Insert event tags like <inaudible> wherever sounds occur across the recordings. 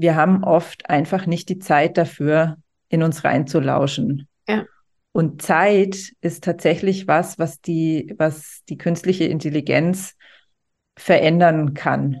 wir haben oft einfach nicht die Zeit dafür, in uns reinzulauschen. Ja. Und Zeit ist tatsächlich was, was die, was die künstliche Intelligenz verändern kann.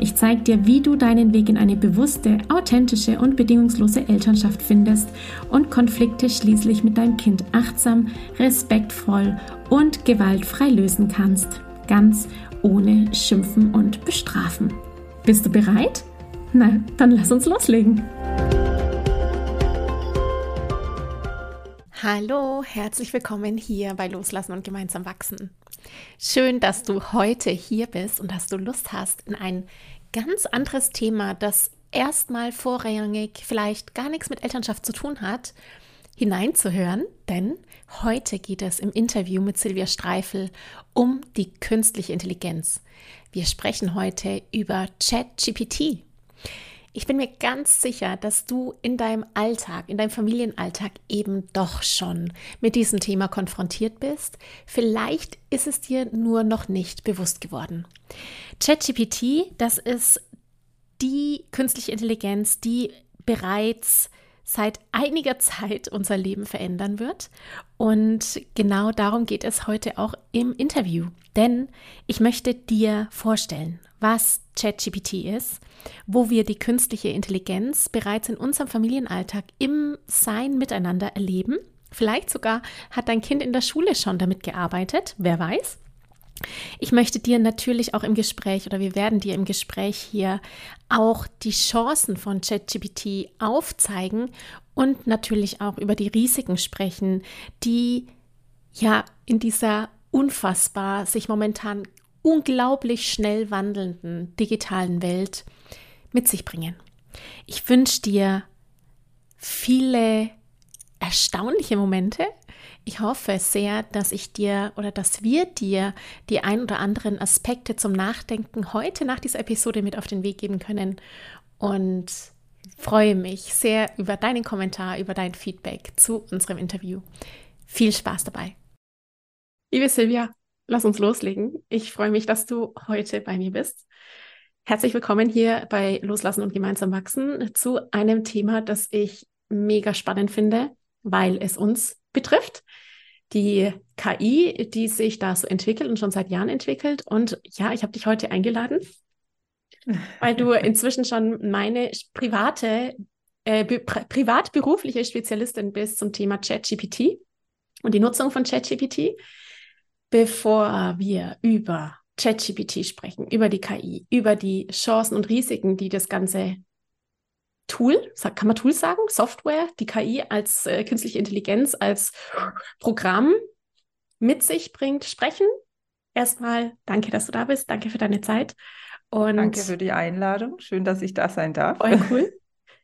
Ich zeige dir, wie du deinen Weg in eine bewusste, authentische und bedingungslose Elternschaft findest und Konflikte schließlich mit deinem Kind achtsam, respektvoll und gewaltfrei lösen kannst. Ganz ohne Schimpfen und Bestrafen. Bist du bereit? Na, dann lass uns loslegen. Hallo, herzlich willkommen hier bei Loslassen und gemeinsam wachsen. Schön, dass du heute hier bist und dass du Lust hast, in ein ganz anderes Thema, das erstmal vorrangig vielleicht gar nichts mit Elternschaft zu tun hat, hineinzuhören, denn heute geht es im Interview mit Silvia Streifel um die künstliche Intelligenz. Wir sprechen heute über ChatGPT. Ich bin mir ganz sicher, dass du in deinem Alltag, in deinem Familienalltag eben doch schon mit diesem Thema konfrontiert bist. Vielleicht ist es dir nur noch nicht bewusst geworden. ChatGPT, das ist die künstliche Intelligenz, die bereits seit einiger Zeit unser Leben verändern wird. Und genau darum geht es heute auch im Interview. Denn ich möchte dir vorstellen, was ChatGPT ist, wo wir die künstliche Intelligenz bereits in unserem Familienalltag im Sein miteinander erleben. Vielleicht sogar hat dein Kind in der Schule schon damit gearbeitet, wer weiß. Ich möchte dir natürlich auch im Gespräch oder wir werden dir im Gespräch hier auch die Chancen von ChatGPT aufzeigen und natürlich auch über die Risiken sprechen, die ja in dieser unfassbar sich momentan unglaublich schnell wandelnden digitalen Welt mit sich bringen. Ich wünsche dir viele erstaunliche Momente. Ich hoffe sehr, dass ich dir oder dass wir dir die ein oder anderen Aspekte zum Nachdenken heute nach dieser Episode mit auf den Weg geben können und freue mich sehr über deinen Kommentar, über dein Feedback zu unserem Interview. Viel Spaß dabei. Liebe Silvia, lass uns loslegen. Ich freue mich, dass du heute bei mir bist. Herzlich willkommen hier bei Loslassen und gemeinsam wachsen zu einem Thema, das ich mega spannend finde, weil es uns betrifft. Die KI, die sich da so entwickelt und schon seit Jahren entwickelt. Und ja, ich habe dich heute eingeladen, weil du <laughs> inzwischen schon meine private, äh, privat-berufliche Spezialistin bist zum Thema ChatGPT und die Nutzung von ChatGPT. Bevor wir über ChatGPT sprechen, über die KI, über die Chancen und Risiken, die das ganze Tool, kann man Tool sagen, Software, die KI als äh, künstliche Intelligenz, als Programm mit sich bringt, sprechen. Erstmal danke, dass du da bist. Danke für deine Zeit. Und danke für die Einladung. Schön, dass ich da sein darf. Voll cool.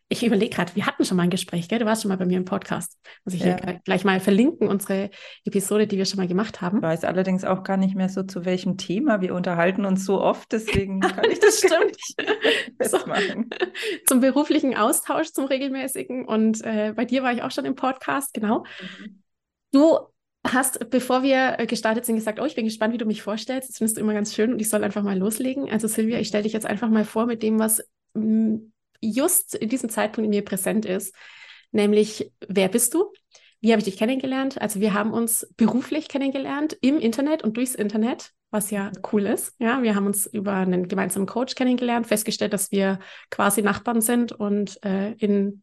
Ich überlege gerade, wir hatten schon mal ein Gespräch, gell? Du warst schon mal bei mir im Podcast. Muss ich ja. hier gleich mal verlinken, unsere Episode, die wir schon mal gemacht haben. Ich weiß allerdings auch gar nicht mehr so, zu welchem Thema. Wir unterhalten uns so oft, deswegen <laughs> kann ich das stimmt. <laughs> festmachen. So, zum beruflichen Austausch, zum regelmäßigen. Und äh, bei dir war ich auch schon im Podcast, genau. Mhm. Du hast, bevor wir äh, gestartet sind, gesagt, oh, ich bin gespannt, wie du mich vorstellst. Das findest du immer ganz schön und ich soll einfach mal loslegen. Also Silvia, ich stelle dich jetzt einfach mal vor mit dem, was just in diesem Zeitpunkt in mir präsent ist, nämlich wer bist du? Wie habe ich dich kennengelernt? Also wir haben uns beruflich kennengelernt im Internet und durchs Internet, was ja cool ist. Ja, wir haben uns über einen gemeinsamen Coach kennengelernt, festgestellt, dass wir quasi Nachbarn sind und äh, in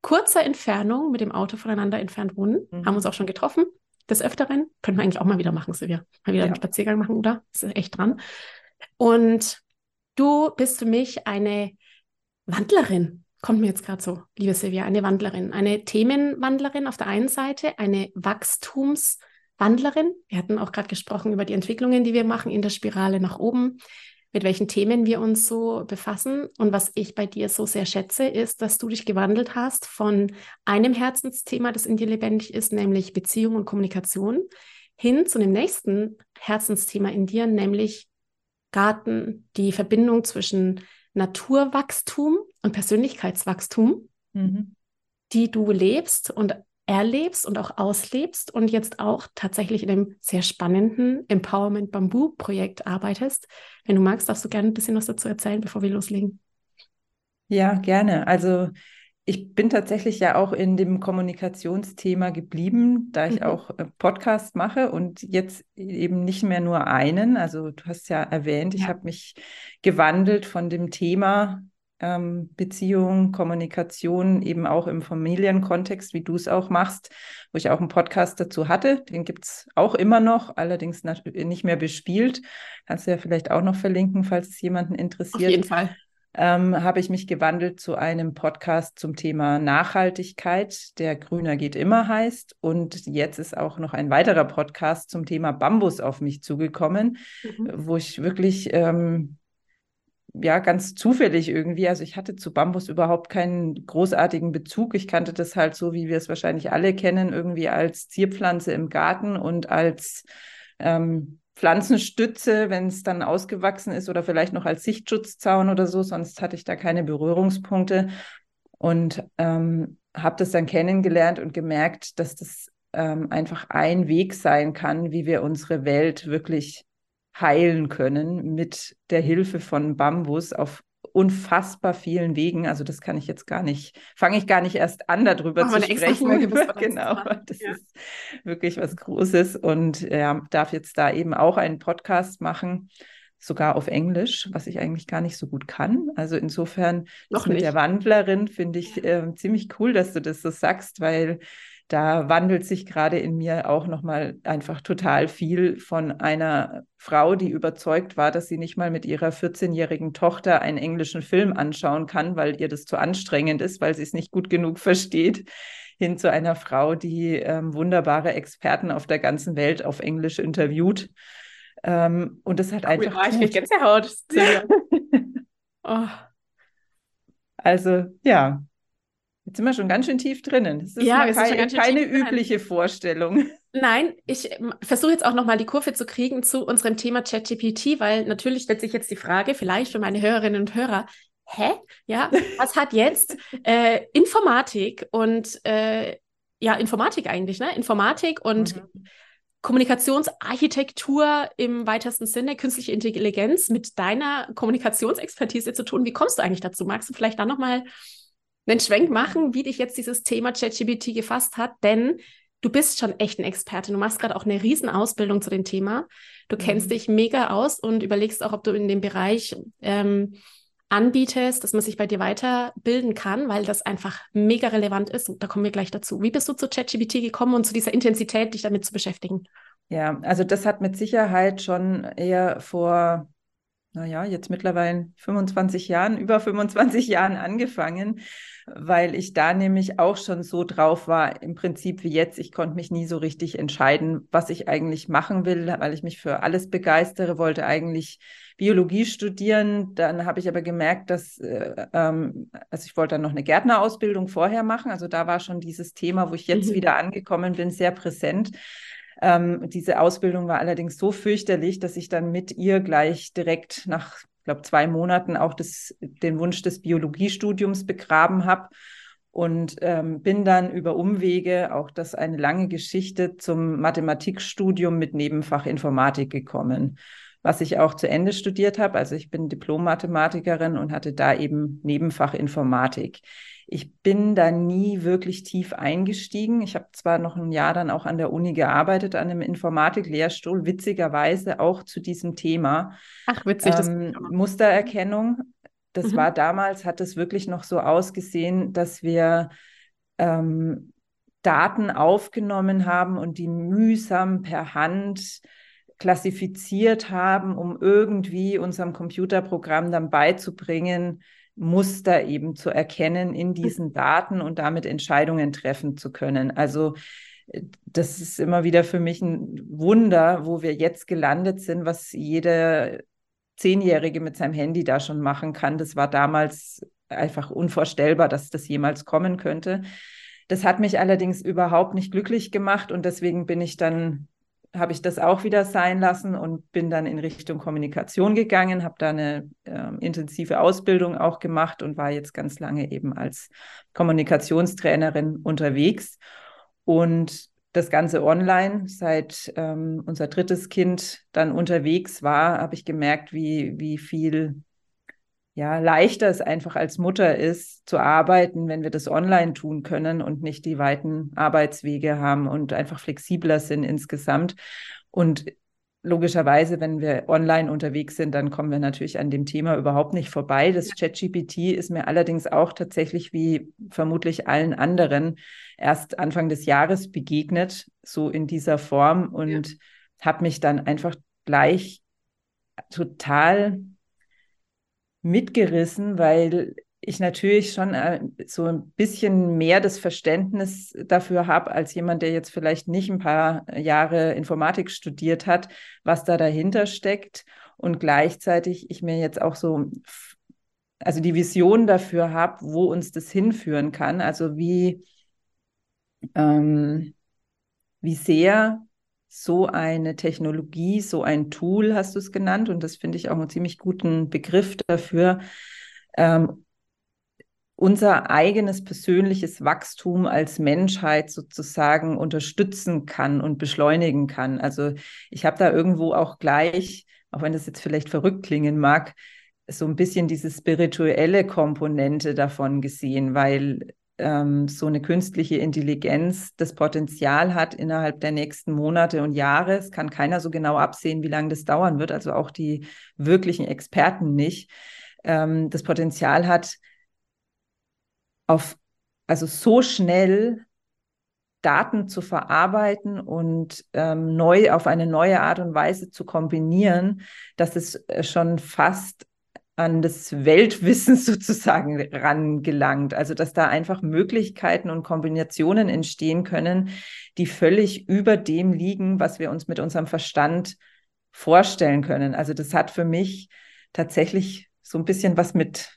kurzer Entfernung mit dem Auto voneinander entfernt wohnen, mhm. haben uns auch schon getroffen des Öfteren. Können wir eigentlich auch mal wieder machen, Silvia. Mal wieder ja. einen Spaziergang machen, oder? Ist echt dran. Und du bist für mich eine Wandlerin. Kommt mir jetzt gerade so, liebe Silvia, eine Wandlerin, eine Themenwandlerin auf der einen Seite, eine Wachstumswandlerin. Wir hatten auch gerade gesprochen über die Entwicklungen, die wir machen in der Spirale nach oben. mit welchen Themen wir uns so befassen. Und was ich bei dir so sehr schätze, ist, dass du dich gewandelt hast von einem Herzensthema, das in dir lebendig ist, nämlich Beziehung und Kommunikation, hin zu dem nächsten Herzensthema in dir, nämlich Garten, die Verbindung zwischen Naturwachstum und Persönlichkeitswachstum, mhm. die du lebst und erlebst und auch auslebst und jetzt auch tatsächlich in einem sehr spannenden Empowerment Bamboo Projekt arbeitest. Wenn du magst, darfst du gerne ein bisschen was dazu erzählen, bevor wir loslegen. Ja, gerne. Also ich bin tatsächlich ja auch in dem Kommunikationsthema geblieben, da ich mhm. auch äh, Podcast mache und jetzt eben nicht mehr nur einen. Also du hast ja erwähnt, ja. ich habe mich gewandelt von dem Thema ähm, Beziehung, Kommunikation, eben auch im Familienkontext, wie du es auch machst, wo ich auch einen Podcast dazu hatte. Den gibt es auch immer noch, allerdings nicht mehr bespielt. Kannst du ja vielleicht auch noch verlinken, falls es jemanden interessiert. Auf jeden Fall ähm, habe ich mich gewandelt zu einem Podcast zum Thema Nachhaltigkeit, der Grüner geht immer heißt. Und jetzt ist auch noch ein weiterer Podcast zum Thema Bambus auf mich zugekommen, mhm. wo ich wirklich ähm, ja ganz zufällig irgendwie, also ich hatte zu Bambus überhaupt keinen großartigen Bezug. Ich kannte das halt so, wie wir es wahrscheinlich alle kennen, irgendwie als Zierpflanze im Garten und als ähm, Pflanzenstütze, wenn es dann ausgewachsen ist oder vielleicht noch als Sichtschutzzaun oder so, sonst hatte ich da keine Berührungspunkte. Und ähm, habe das dann kennengelernt und gemerkt, dass das ähm, einfach ein Weg sein kann, wie wir unsere Welt wirklich heilen können mit der Hilfe von Bambus auf unfassbar vielen Wegen. Also das kann ich jetzt gar nicht, fange ich gar nicht erst an, darüber Machen zu sprechen. <laughs> genau, das ja. ist wirklich was Großes und ja, darf jetzt da eben auch einen Podcast machen, sogar auf Englisch, was ich eigentlich gar nicht so gut kann. Also insofern Noch mit nicht. der Wandlerin finde ich äh, ziemlich cool, dass du das so sagst, weil da wandelt sich gerade in mir auch nochmal einfach total viel von einer Frau, die überzeugt war, dass sie nicht mal mit ihrer 14-jährigen Tochter einen englischen Film anschauen kann, weil ihr das zu anstrengend ist, weil sie es nicht gut genug versteht, hin zu einer Frau, die ähm, wunderbare Experten auf der ganzen Welt auf Englisch interviewt. Ähm, und das hat cool, einfach. Oh, ich Gänsehaut. <laughs> oh. Also, ja, Jetzt sind wir schon ganz schön tief drinnen. Das ist ja, keine, keine übliche drin. Vorstellung. Nein, ich ähm, versuche jetzt auch nochmal die Kurve zu kriegen zu unserem Thema ChatGPT, weil natürlich stellt sich jetzt die Frage, vielleicht für meine Hörerinnen und Hörer, hä? Ja, <laughs> was hat jetzt äh, Informatik und äh, ja, Informatik eigentlich, ne? Informatik und mhm. Kommunikationsarchitektur im weitesten Sinne, künstliche Intelligenz mit deiner Kommunikationsexpertise zu tun. Wie kommst du eigentlich dazu? Magst du vielleicht dann nochmal einen Schwenk machen, wie dich jetzt dieses Thema ChatGPT gefasst hat, denn du bist schon echt ein Experte. Du machst gerade auch eine Riesenausbildung zu dem Thema. Du kennst mhm. dich mega aus und überlegst auch, ob du in dem Bereich ähm, anbietest, dass man sich bei dir weiterbilden kann, weil das einfach mega relevant ist. Und da kommen wir gleich dazu. Wie bist du zu ChatGPT gekommen und zu dieser Intensität, dich damit zu beschäftigen? Ja, also das hat mit Sicherheit schon eher vor naja, jetzt mittlerweile 25 Jahren, über 25 Jahren angefangen, weil ich da nämlich auch schon so drauf war, im Prinzip wie jetzt. Ich konnte mich nie so richtig entscheiden, was ich eigentlich machen will, weil ich mich für alles begeistere, wollte eigentlich Biologie studieren. Dann habe ich aber gemerkt, dass, äh, ähm, also ich wollte dann noch eine Gärtnerausbildung vorher machen. Also da war schon dieses Thema, wo ich jetzt mhm. wieder angekommen bin, sehr präsent. Ähm, diese Ausbildung war allerdings so fürchterlich, dass ich dann mit ihr gleich direkt nach, glaube, zwei Monaten auch das, den Wunsch des Biologiestudiums begraben habe und ähm, bin dann über Umwege, auch das eine lange Geschichte, zum Mathematikstudium mit Nebenfach Informatik gekommen, was ich auch zu Ende studiert habe. Also ich bin Diplom-Mathematikerin und hatte da eben Nebenfach Informatik. Ich bin da nie wirklich tief eingestiegen. Ich habe zwar noch ein Jahr dann auch an der Uni gearbeitet, an einem Informatik-Lehrstuhl, witzigerweise auch zu diesem Thema. Ach, witzig. Ähm, Mustererkennung. Das mhm. war damals, hat es wirklich noch so ausgesehen, dass wir ähm, Daten aufgenommen haben und die mühsam per Hand klassifiziert haben, um irgendwie unserem Computerprogramm dann beizubringen, Muster eben zu erkennen in diesen Daten und damit Entscheidungen treffen zu können. Also äh, das ist immer wieder für mich ein Wunder, wo wir jetzt gelandet sind, was jede Zehnjährige mit seinem Handy da schon machen kann. Das war damals einfach unvorstellbar, dass das jemals kommen könnte. Das hat mich allerdings überhaupt nicht glücklich gemacht und deswegen bin ich dann habe ich das auch wieder sein lassen und bin dann in Richtung Kommunikation gegangen, habe da eine äh, intensive Ausbildung auch gemacht und war jetzt ganz lange eben als Kommunikationstrainerin unterwegs. Und das Ganze online, seit ähm, unser drittes Kind dann unterwegs war, habe ich gemerkt, wie, wie viel ja, leichter es einfach als Mutter ist, zu arbeiten, wenn wir das online tun können und nicht die weiten Arbeitswege haben und einfach flexibler sind insgesamt. Und logischerweise, wenn wir online unterwegs sind, dann kommen wir natürlich an dem Thema überhaupt nicht vorbei. Das ChatGPT ist mir allerdings auch tatsächlich wie vermutlich allen anderen erst Anfang des Jahres begegnet, so in dieser Form und ja. habe mich dann einfach gleich total mitgerissen, weil ich natürlich schon äh, so ein bisschen mehr das Verständnis dafür habe, als jemand, der jetzt vielleicht nicht ein paar Jahre Informatik studiert hat, was da dahinter steckt. Und gleichzeitig ich mir jetzt auch so, also die Vision dafür habe, wo uns das hinführen kann. Also wie, ähm, wie sehr so eine Technologie, so ein Tool, hast du es genannt, und das finde ich auch einen ziemlich guten Begriff dafür, ähm, unser eigenes persönliches Wachstum als Menschheit sozusagen unterstützen kann und beschleunigen kann. Also ich habe da irgendwo auch gleich, auch wenn das jetzt vielleicht verrückt klingen mag, so ein bisschen diese spirituelle Komponente davon gesehen, weil ähm, so eine künstliche Intelligenz das Potenzial hat, innerhalb der nächsten Monate und Jahre, es kann keiner so genau absehen, wie lange das dauern wird, also auch die wirklichen Experten nicht, ähm, das Potenzial hat, auf, also so schnell Daten zu verarbeiten und ähm, neu auf eine neue Art und Weise zu kombinieren, dass es äh, schon fast an das Weltwissen <laughs> sozusagen rangelangt. Also dass da einfach Möglichkeiten und Kombinationen entstehen können, die völlig über dem liegen, was wir uns mit unserem Verstand vorstellen können. Also das hat für mich tatsächlich so ein bisschen was mit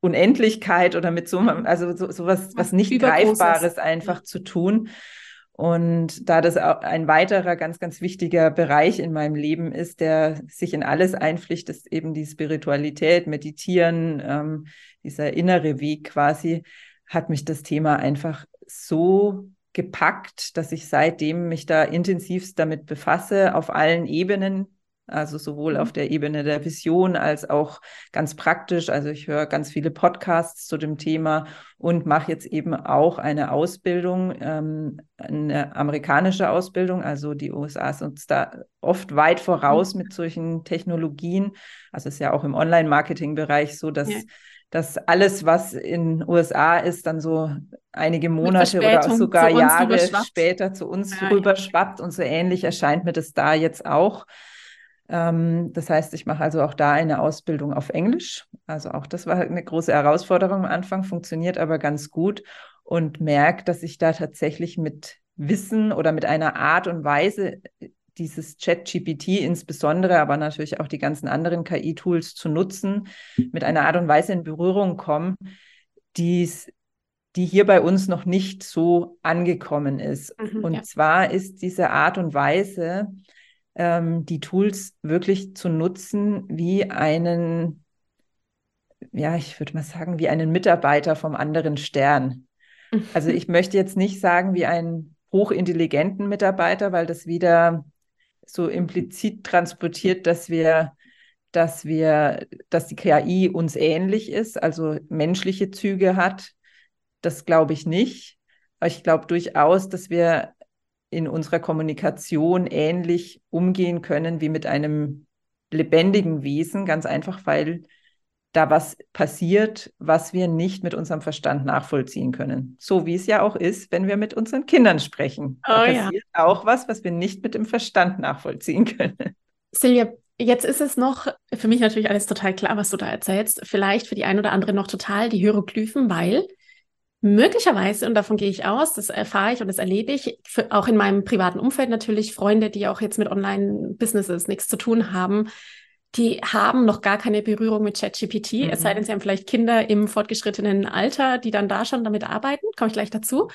Unendlichkeit oder mit so, also so, sowas, was nicht Greifbares einfach zu tun. Und da das ein weiterer ganz, ganz wichtiger Bereich in meinem Leben ist, der sich in alles einpflicht, ist eben die Spiritualität, Meditieren, ähm, dieser innere Weg quasi, hat mich das Thema einfach so gepackt, dass ich seitdem mich da intensivst damit befasse, auf allen Ebenen, also sowohl auf mhm. der Ebene der Vision als auch ganz praktisch. Also ich höre ganz viele Podcasts zu dem Thema und mache jetzt eben auch eine Ausbildung, ähm, eine amerikanische Ausbildung. Also die USA sind uns da oft weit voraus mhm. mit solchen Technologien. Also es ist ja auch im Online-Marketing-Bereich so, dass ja dass alles, was in USA ist, dann so einige Monate oder sogar Jahre später zu uns ja, rüberschwappt. Und so ähnlich erscheint mir das da jetzt auch. Ähm, das heißt, ich mache also auch da eine Ausbildung auf Englisch. Also auch das war eine große Herausforderung am Anfang, funktioniert aber ganz gut und merke, dass ich da tatsächlich mit Wissen oder mit einer Art und Weise dieses Chat-GPT insbesondere, aber natürlich auch die ganzen anderen KI-Tools zu nutzen, mit einer Art und Weise in Berührung kommen, die's, die hier bei uns noch nicht so angekommen ist. Mhm, und ja. zwar ist diese Art und Weise, ähm, die Tools wirklich zu nutzen wie einen, ja, ich würde mal sagen, wie einen Mitarbeiter vom anderen Stern. Also <laughs> ich möchte jetzt nicht sagen wie einen hochintelligenten Mitarbeiter, weil das wieder so implizit transportiert, dass wir, dass wir, dass die KI uns ähnlich ist, also menschliche Züge hat. Das glaube ich nicht. Aber ich glaube durchaus, dass wir in unserer Kommunikation ähnlich umgehen können wie mit einem lebendigen Wesen, ganz einfach, weil da was passiert, was wir nicht mit unserem Verstand nachvollziehen können. So wie es ja auch ist, wenn wir mit unseren Kindern sprechen. Oh, da passiert ja. auch was, was wir nicht mit dem Verstand nachvollziehen können. Silvia, jetzt ist es noch für mich natürlich alles total klar, was du da erzählst. Vielleicht für die ein oder andere noch total die Hieroglyphen, weil Möglicherweise, und davon gehe ich aus, das erfahre ich und das erlebe ich, für, auch in meinem privaten Umfeld natürlich, Freunde, die auch jetzt mit Online-Businesses nichts zu tun haben, die haben noch gar keine Berührung mit ChatGPT, mhm. es sei denn, sie haben vielleicht Kinder im fortgeschrittenen Alter, die dann da schon damit arbeiten. Komme ich gleich dazu.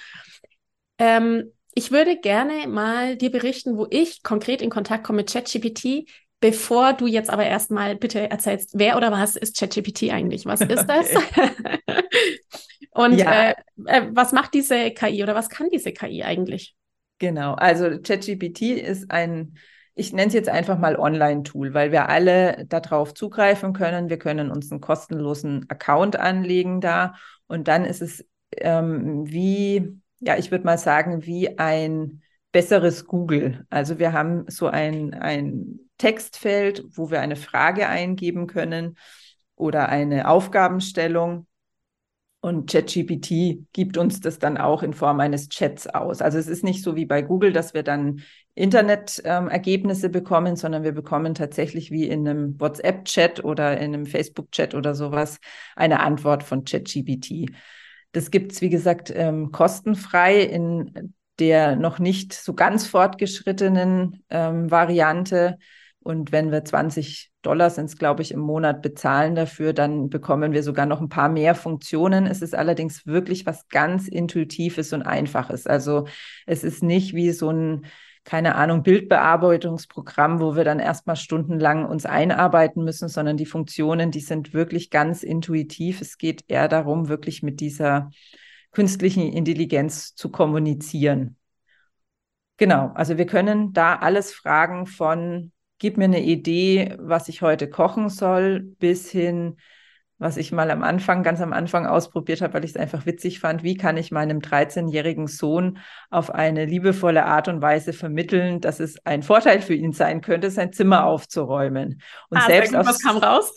Ähm, ich würde gerne mal dir berichten, wo ich konkret in Kontakt komme mit ChatGPT, bevor du jetzt aber erstmal bitte erzählst, wer oder was ist ChatGPT eigentlich? Was ist <laughs> das? <laughs> Und ja. äh, äh, was macht diese KI oder was kann diese KI eigentlich? Genau, also ChatGPT ist ein ich nenne es jetzt einfach mal Online-Tool, weil wir alle darauf zugreifen können. Wir können uns einen kostenlosen Account anlegen da und dann ist es ähm, wie, ja, ich würde mal sagen, wie ein besseres Google. Also wir haben so ein, ein Textfeld, wo wir eine Frage eingeben können oder eine Aufgabenstellung und ChatGPT gibt uns das dann auch in Form eines Chats aus. Also es ist nicht so wie bei Google, dass wir dann Internet-Ergebnisse ähm, bekommen, sondern wir bekommen tatsächlich wie in einem WhatsApp-Chat oder in einem Facebook-Chat oder sowas eine Antwort von ChatGPT. Das gibt es, wie gesagt, ähm, kostenfrei in der noch nicht so ganz fortgeschrittenen ähm, Variante. Und wenn wir 20 Dollar sind glaube ich, im Monat bezahlen dafür, dann bekommen wir sogar noch ein paar mehr Funktionen. Es ist allerdings wirklich was ganz Intuitives und Einfaches. Also es ist nicht wie so ein, keine Ahnung, Bildbearbeitungsprogramm, wo wir dann erstmal stundenlang uns einarbeiten müssen, sondern die Funktionen, die sind wirklich ganz intuitiv. Es geht eher darum, wirklich mit dieser künstlichen Intelligenz zu kommunizieren. Genau, also wir können da alles fragen von gib mir eine Idee, was ich heute kochen soll, bis hin, was ich mal am Anfang, ganz am Anfang ausprobiert habe, weil ich es einfach witzig fand, wie kann ich meinem 13-jährigen Sohn auf eine liebevolle Art und Weise vermitteln, dass es ein Vorteil für ihn sein könnte, sein Zimmer aufzuräumen. Und ah, selbst aus, was kam raus?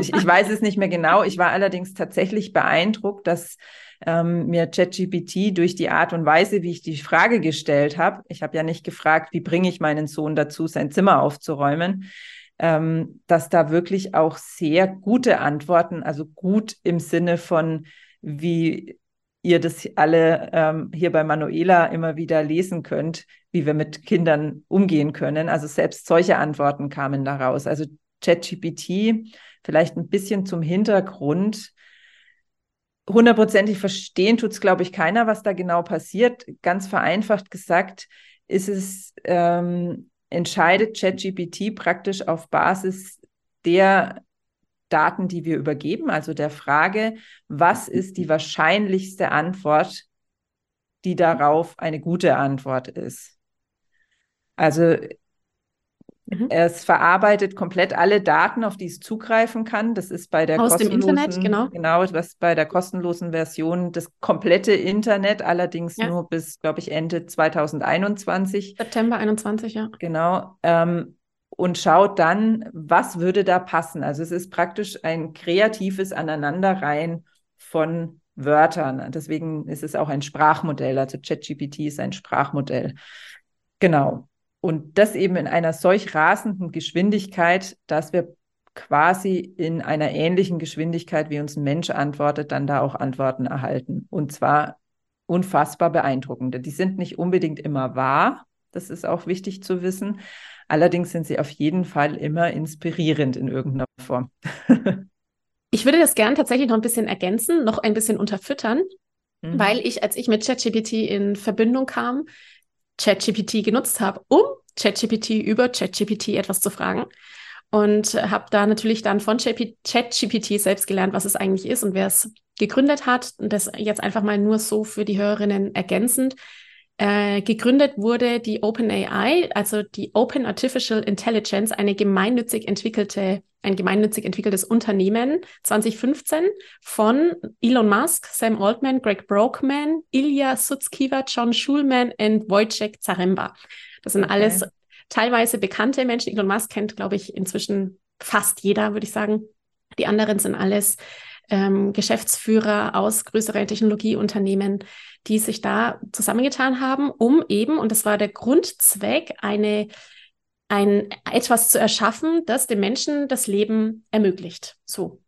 ich, ich weiß es nicht mehr genau. Ich war allerdings tatsächlich beeindruckt, dass ähm, mir ChatGPT durch die Art und Weise, wie ich die Frage gestellt habe, ich habe ja nicht gefragt, wie bringe ich meinen Sohn dazu, sein Zimmer aufzuräumen, ähm, dass da wirklich auch sehr gute Antworten, also gut im Sinne von, wie ihr das alle ähm, hier bei Manuela immer wieder lesen könnt, wie wir mit Kindern umgehen können. Also selbst solche Antworten kamen daraus. Also ChatGPT, vielleicht ein bisschen zum Hintergrund hundertprozentig verstehen tut es, glaube ich, keiner, was da genau passiert. Ganz vereinfacht gesagt, ist es, ähm, entscheidet ChatGPT praktisch auf Basis der Daten, die wir übergeben, also der Frage, was ist die wahrscheinlichste Antwort, die darauf eine gute Antwort ist. Also Mhm. Es verarbeitet komplett alle Daten, auf die es zugreifen kann. Das ist bei der Aus kostenlosen, dem Internet, genau. Genau, das bei der kostenlosen Version das komplette Internet, allerdings ja. nur bis, glaube ich, Ende 2021. September 21, ja. Genau. Ähm, und schaut dann, was würde da passen. Also es ist praktisch ein kreatives Aneinanderreihen von Wörtern. Deswegen ist es auch ein Sprachmodell. Also ChatGPT ist ein Sprachmodell. Genau. Und das eben in einer solch rasenden Geschwindigkeit, dass wir quasi in einer ähnlichen Geschwindigkeit, wie uns ein Mensch antwortet, dann da auch Antworten erhalten. Und zwar unfassbar beeindruckende. Die sind nicht unbedingt immer wahr, das ist auch wichtig zu wissen. Allerdings sind sie auf jeden Fall immer inspirierend in irgendeiner Form. <laughs> ich würde das gern tatsächlich noch ein bisschen ergänzen, noch ein bisschen unterfüttern, mhm. weil ich, als ich mit ChatGPT in Verbindung kam, ChatGPT genutzt habe, um ChatGPT über ChatGPT etwas zu fragen. Und habe da natürlich dann von ChatGPT selbst gelernt, was es eigentlich ist und wer es gegründet hat. Und das jetzt einfach mal nur so für die Hörerinnen ergänzend. Äh, gegründet wurde die OpenAI, also die Open Artificial Intelligence, eine gemeinnützig entwickelte, ein gemeinnützig entwickeltes Unternehmen 2015 von Elon Musk, Sam Altman, Greg Brockman, Ilya Sutskever, John Schulman und Wojciech Zaremba. Das sind okay. alles teilweise bekannte Menschen. Elon Musk kennt, glaube ich, inzwischen fast jeder, würde ich sagen. Die anderen sind alles ähm, Geschäftsführer aus größeren Technologieunternehmen, die sich da zusammengetan haben, um eben, und das war der Grundzweck, eine ein etwas zu erschaffen, das dem Menschen das Leben ermöglicht. So.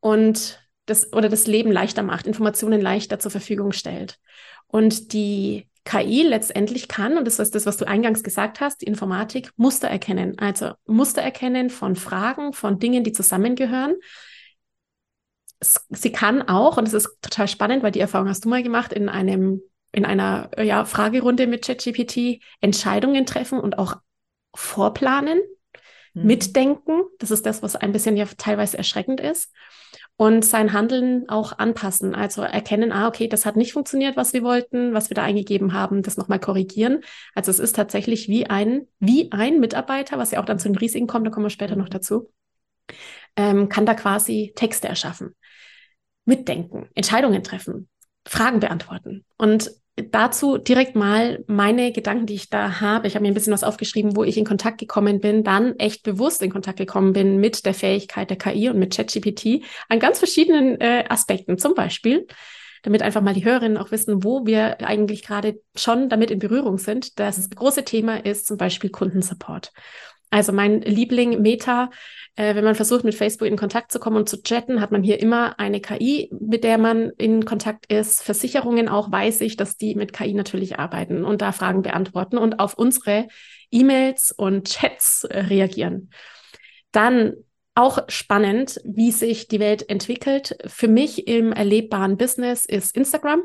Und das oder das Leben leichter macht, Informationen leichter zur Verfügung stellt. Und die KI letztendlich kann, und das ist das, was du eingangs gesagt hast, die Informatik, Muster erkennen. Also Muster erkennen von Fragen, von Dingen, die zusammengehören. Sie kann auch, und das ist total spannend, weil die Erfahrung hast du mal gemacht, in einem, in einer ja, Fragerunde mit ChatGPT Entscheidungen treffen und auch vorplanen, mhm. mitdenken. Das ist das, was ein bisschen ja teilweise erschreckend ist und sein Handeln auch anpassen. Also erkennen, ah, okay, das hat nicht funktioniert, was wir wollten, was wir da eingegeben haben, das nochmal korrigieren. Also es ist tatsächlich wie ein, wie ein Mitarbeiter, was ja auch dann zu den Risiken kommt, da kommen wir später noch dazu, ähm, kann da quasi Texte erschaffen, mitdenken, Entscheidungen treffen, Fragen beantworten. Und dazu direkt mal meine Gedanken, die ich da habe. Ich habe mir ein bisschen was aufgeschrieben, wo ich in Kontakt gekommen bin, dann echt bewusst in Kontakt gekommen bin mit der Fähigkeit der KI und mit ChatGPT an ganz verschiedenen äh, Aspekten. Zum Beispiel, damit einfach mal die Hörerinnen auch wissen, wo wir eigentlich gerade schon damit in Berührung sind. Das große Thema ist zum Beispiel Kundensupport. Also mein Liebling Meta, äh, wenn man versucht, mit Facebook in Kontakt zu kommen und zu chatten, hat man hier immer eine KI, mit der man in Kontakt ist. Versicherungen auch weiß ich, dass die mit KI natürlich arbeiten und da Fragen beantworten und auf unsere E-Mails und Chats äh, reagieren. Dann auch spannend, wie sich die Welt entwickelt. Für mich im erlebbaren Business ist Instagram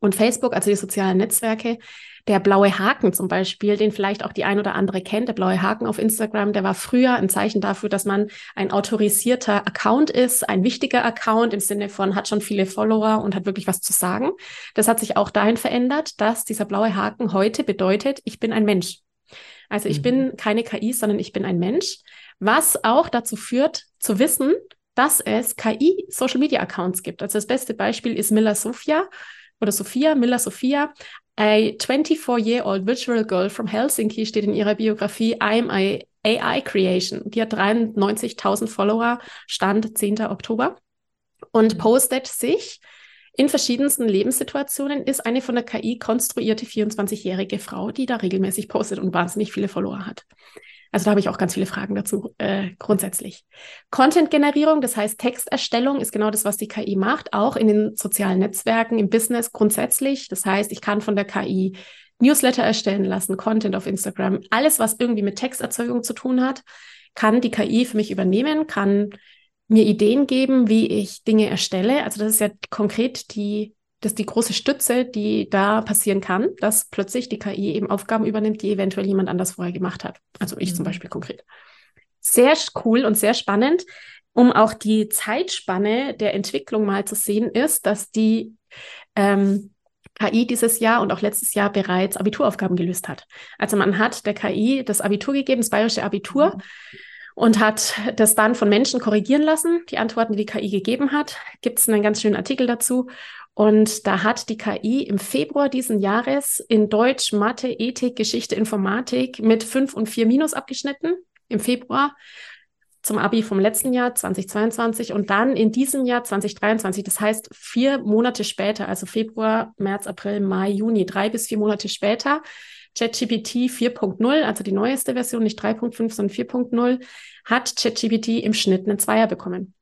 und Facebook, also die sozialen Netzwerke, der blaue Haken zum Beispiel, den vielleicht auch die ein oder andere kennt, der blaue Haken auf Instagram, der war früher ein Zeichen dafür, dass man ein autorisierter Account ist, ein wichtiger Account im Sinne von hat schon viele Follower und hat wirklich was zu sagen. Das hat sich auch dahin verändert, dass dieser blaue Haken heute bedeutet, ich bin ein Mensch. Also ich mhm. bin keine KI, sondern ich bin ein Mensch, was auch dazu führt, zu wissen, dass es KI-Social-Media-Accounts gibt. Also das beste Beispiel ist Miller Sophia oder Sophia, Miller Sophia, a 24-year-old virtual girl from Helsinki steht in ihrer Biografie I'm a AI Creation. Die hat 93.000 Follower, Stand 10. Oktober und mhm. postet sich in verschiedensten Lebenssituationen, ist eine von der KI konstruierte 24-jährige Frau, die da regelmäßig postet und wahnsinnig viele Follower hat. Also da habe ich auch ganz viele Fragen dazu äh, grundsätzlich. Content-Generierung, das heißt Texterstellung, ist genau das, was die KI macht, auch in den sozialen Netzwerken, im Business grundsätzlich. Das heißt, ich kann von der KI Newsletter erstellen lassen, Content auf Instagram, alles, was irgendwie mit Texterzeugung zu tun hat, kann die KI für mich übernehmen, kann mir Ideen geben, wie ich Dinge erstelle. Also das ist ja konkret die das ist die große Stütze, die da passieren kann, dass plötzlich die KI eben Aufgaben übernimmt, die eventuell jemand anders vorher gemacht hat. Also ich mhm. zum Beispiel konkret. Sehr cool und sehr spannend, um auch die Zeitspanne der Entwicklung mal zu sehen, ist, dass die ähm, KI dieses Jahr und auch letztes Jahr bereits Abituraufgaben gelöst hat. Also man hat der KI das Abitur gegeben, das bayerische Abitur. Mhm und hat das dann von Menschen korrigieren lassen, die Antworten, die die KI gegeben hat. Gibt es einen ganz schönen Artikel dazu. Und da hat die KI im Februar diesen Jahres in Deutsch, Mathe, Ethik, Geschichte, Informatik mit fünf und vier Minus abgeschnitten im Februar zum Abi vom letzten Jahr 2022 und dann in diesem Jahr 2023. Das heißt vier Monate später, also Februar, März, April, Mai, Juni, drei bis vier Monate später, ChatGPT 4.0, also die neueste Version, nicht 3.5, sondern 4.0, hat ChatGPT im Schnitt einen Zweier bekommen.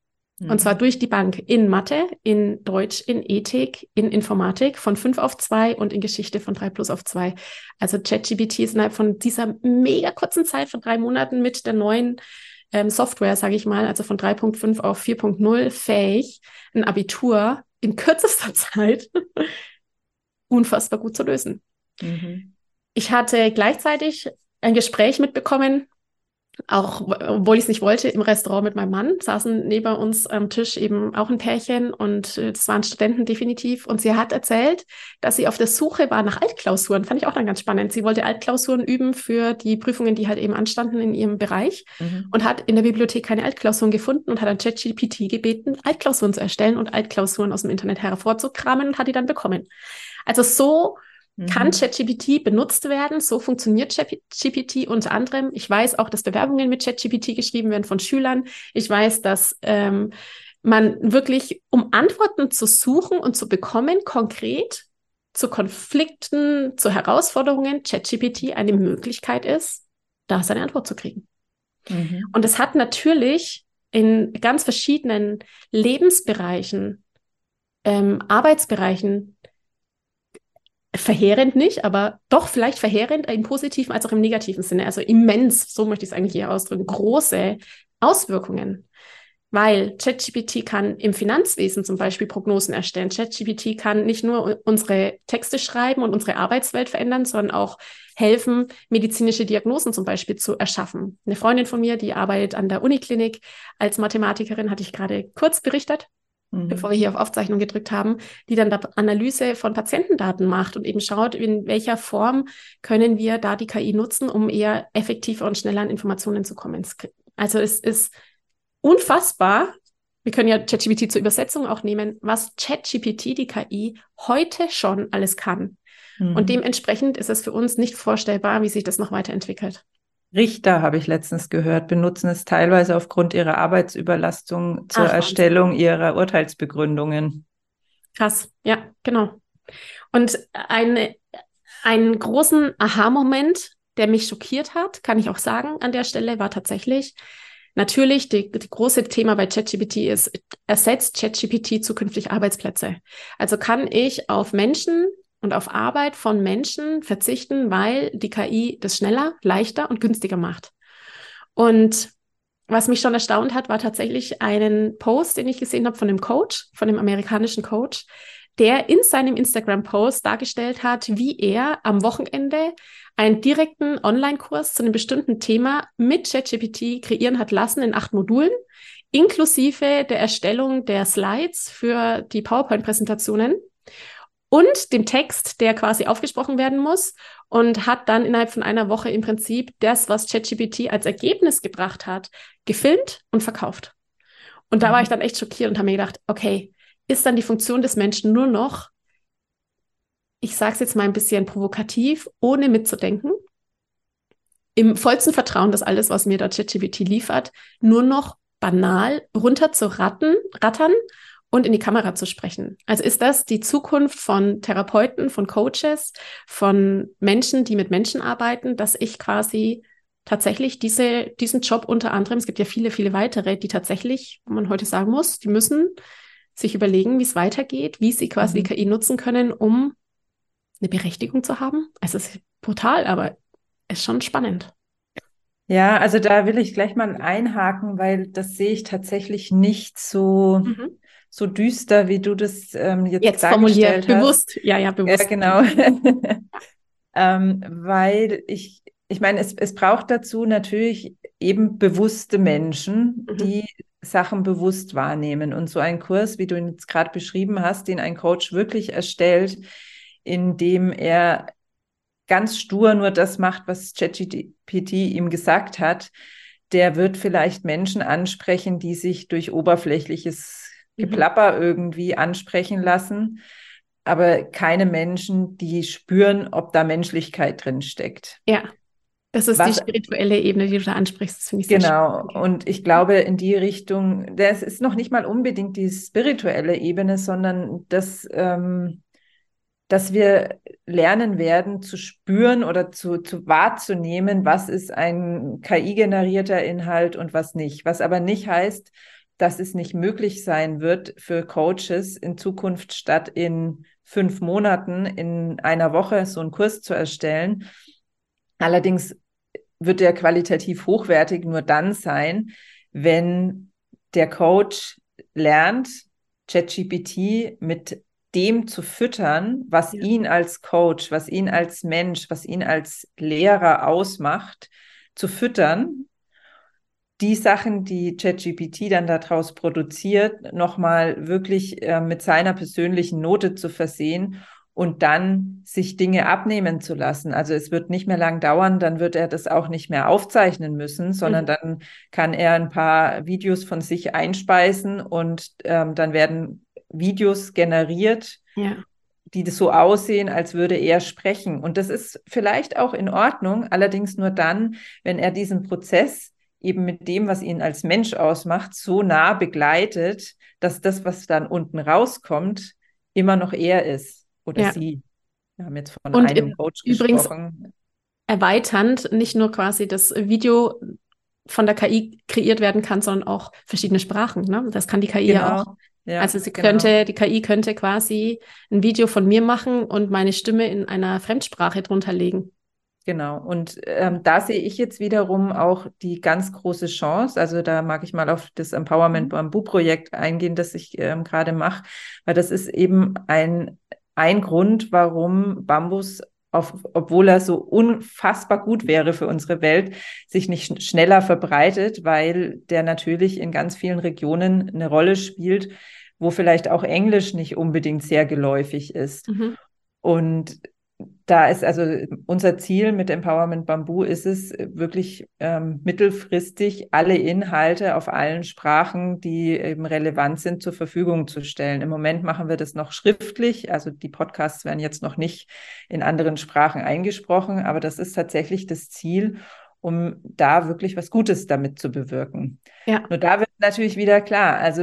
Und zwar mhm. durch die Bank in Mathe, in Deutsch, in Ethik, in Informatik von 5 auf 2 und in Geschichte von 3 plus auf 2. Also ChatGPT ist innerhalb von dieser mega kurzen Zeit von drei Monaten mit der neuen ähm, Software, sage ich mal, also von 3.5 auf 4.0 fähig, ein Abitur in kürzester <laughs> Zeit unfassbar gut zu lösen. Mhm. Ich hatte gleichzeitig ein Gespräch mitbekommen auch obwohl ich es nicht wollte, im Restaurant mit meinem Mann, saßen neben uns am Tisch eben auch ein Pärchen und äh, das waren Studenten definitiv. Und sie hat erzählt, dass sie auf der Suche war nach Altklausuren. Fand ich auch dann ganz spannend. Sie wollte Altklausuren üben für die Prüfungen, die halt eben anstanden in ihrem Bereich mhm. und hat in der Bibliothek keine Altklausuren gefunden und hat an ChatGPT gebeten, Altklausuren zu erstellen und Altklausuren aus dem Internet hervorzukramen und hat die dann bekommen. Also so kann mhm. ChatGPT benutzt werden? So funktioniert ChatGPT unter anderem. Ich weiß auch, dass Bewerbungen mit ChatGPT geschrieben werden von Schülern. Ich weiß, dass ähm, man wirklich, um Antworten zu suchen und zu bekommen, konkret zu Konflikten, zu Herausforderungen, ChatGPT eine Möglichkeit ist, da seine Antwort zu kriegen. Mhm. Und es hat natürlich in ganz verschiedenen Lebensbereichen, ähm, Arbeitsbereichen verheerend nicht, aber doch vielleicht verheerend im positiven als auch im negativen Sinne. Also immens, so möchte ich es eigentlich eher ausdrücken, große Auswirkungen. Weil ChatGPT kann im Finanzwesen zum Beispiel Prognosen erstellen. ChatGPT kann nicht nur unsere Texte schreiben und unsere Arbeitswelt verändern, sondern auch helfen, medizinische Diagnosen zum Beispiel zu erschaffen. Eine Freundin von mir, die arbeitet an der Uniklinik als Mathematikerin, hatte ich gerade kurz berichtet, mhm. bevor wir hier auf Aufzeichnung gedrückt haben, die dann da Analyse von Patientendaten macht und eben schaut, in welcher Form können wir da die KI nutzen, um eher effektiver und schneller an Informationen zu kommen. Also es ist unfassbar. Wir können ja ChatGPT zur Übersetzung auch nehmen, was ChatGPT, die KI, heute schon alles kann. Mhm. Und dementsprechend ist es für uns nicht vorstellbar, wie sich das noch weiterentwickelt. Richter, habe ich letztens gehört, benutzen es teilweise aufgrund ihrer Arbeitsüberlastung zur Ach, Erstellung ihrer Urteilsbegründungen. Krass, ja, genau. Und eine, einen großen Aha-Moment, der mich schockiert hat, kann ich auch sagen an der Stelle, war tatsächlich, Natürlich, die, die große Thema bei ChatGPT ist, ersetzt ChatGPT zukünftig Arbeitsplätze? Also kann ich auf Menschen und auf Arbeit von Menschen verzichten, weil die KI das schneller, leichter und günstiger macht. Und was mich schon erstaunt hat, war tatsächlich einen Post, den ich gesehen habe von dem Coach, von dem amerikanischen Coach, der in seinem Instagram-Post dargestellt hat, wie er am Wochenende einen direkten Online-Kurs zu einem bestimmten Thema mit ChatGPT kreieren hat lassen in acht Modulen, inklusive der Erstellung der Slides für die PowerPoint-Präsentationen und dem Text, der quasi aufgesprochen werden muss und hat dann innerhalb von einer Woche im Prinzip das, was ChatGPT als Ergebnis gebracht hat, gefilmt und verkauft. Und da war ich dann echt schockiert und habe mir gedacht, okay, ist dann die Funktion des Menschen nur noch, ich sage es jetzt mal ein bisschen provokativ, ohne mitzudenken, im vollsten Vertrauen, dass alles, was mir da ChatGPT liefert, nur noch banal runter zu ratten, rattern und in die Kamera zu sprechen. Also ist das die Zukunft von Therapeuten, von Coaches, von Menschen, die mit Menschen arbeiten, dass ich quasi tatsächlich diese, diesen Job unter anderem, es gibt ja viele, viele weitere, die tatsächlich, wo man heute sagen muss, die müssen sich überlegen, wie es weitergeht, wie sie quasi mhm. die KI nutzen können, um eine Berechtigung zu haben. Also es ist brutal, aber es ist schon spannend. Ja, also da will ich gleich mal einhaken, weil das sehe ich tatsächlich nicht so, mhm. So düster, wie du das ähm, jetzt, jetzt formuliert. Hast. Bewusst, ja, ja, bewusst. Ja, genau. <laughs> ähm, weil ich, ich meine, es, es braucht dazu natürlich eben bewusste Menschen, mhm. die Sachen bewusst wahrnehmen. Und so ein Kurs, wie du ihn jetzt gerade beschrieben hast, den ein Coach wirklich erstellt, in dem er ganz stur nur das macht, was ChatGPT ihm gesagt hat, der wird vielleicht Menschen ansprechen, die sich durch oberflächliches. Geplapper mhm. irgendwie ansprechen lassen, aber keine Menschen, die spüren, ob da Menschlichkeit drin steckt. Ja. Das ist Was, die spirituelle Ebene, die du da ansprichst. Das finde ich Genau. Und ich glaube, in die Richtung, das ist noch nicht mal unbedingt die spirituelle Ebene, sondern das, ähm, dass wir lernen werden zu spüren oder zu, zu wahrzunehmen, was ist ein KI-generierter Inhalt und was nicht. Was aber nicht heißt, dass es nicht möglich sein wird für Coaches in Zukunft statt in fünf Monaten in einer Woche so einen Kurs zu erstellen, Allerdings wird der qualitativ hochwertig nur dann sein, wenn der Coach lernt, ChatGPT mit dem zu füttern, was ja. ihn als Coach, was ihn als Mensch, was ihn als Lehrer ausmacht, zu füttern, die Sachen, die ChatGPT dann daraus produziert, nochmal wirklich äh, mit seiner persönlichen Note zu versehen und dann sich Dinge abnehmen zu lassen. Also es wird nicht mehr lang dauern, dann wird er das auch nicht mehr aufzeichnen müssen, sondern mhm. dann kann er ein paar Videos von sich einspeisen und ähm, dann werden Videos generiert, ja. die so aussehen, als würde er sprechen. Und das ist vielleicht auch in Ordnung, allerdings nur dann, wenn er diesen Prozess eben mit dem, was ihn als Mensch ausmacht, so nah begleitet, dass das, was dann unten rauskommt, immer noch er ist oder ja. sie. Wir haben jetzt von und einem Coach übrigens gesprochen. Erweiternd, nicht nur quasi das Video von der KI kreiert werden kann, sondern auch verschiedene Sprachen. Ne? Das kann die KI genau. ja auch. Ja, also sie genau. könnte, die KI könnte quasi ein Video von mir machen und meine Stimme in einer Fremdsprache drunter legen. Genau. Und ähm, da sehe ich jetzt wiederum auch die ganz große Chance. Also da mag ich mal auf das Empowerment mhm. Bamboo Projekt eingehen, das ich ähm, gerade mache, weil das ist eben ein, ein Grund, warum Bambus auf, obwohl er so unfassbar gut wäre für unsere Welt, sich nicht schneller verbreitet, weil der natürlich in ganz vielen Regionen eine Rolle spielt, wo vielleicht auch Englisch nicht unbedingt sehr geläufig ist. Mhm. Und da ist also unser Ziel mit Empowerment Bamboo ist es wirklich ähm, mittelfristig alle Inhalte auf allen Sprachen, die eben relevant sind, zur Verfügung zu stellen. Im Moment machen wir das noch schriftlich, also die Podcasts werden jetzt noch nicht in anderen Sprachen eingesprochen, aber das ist tatsächlich das Ziel, um da wirklich was Gutes damit zu bewirken. Ja. Nur da wird natürlich wieder klar, also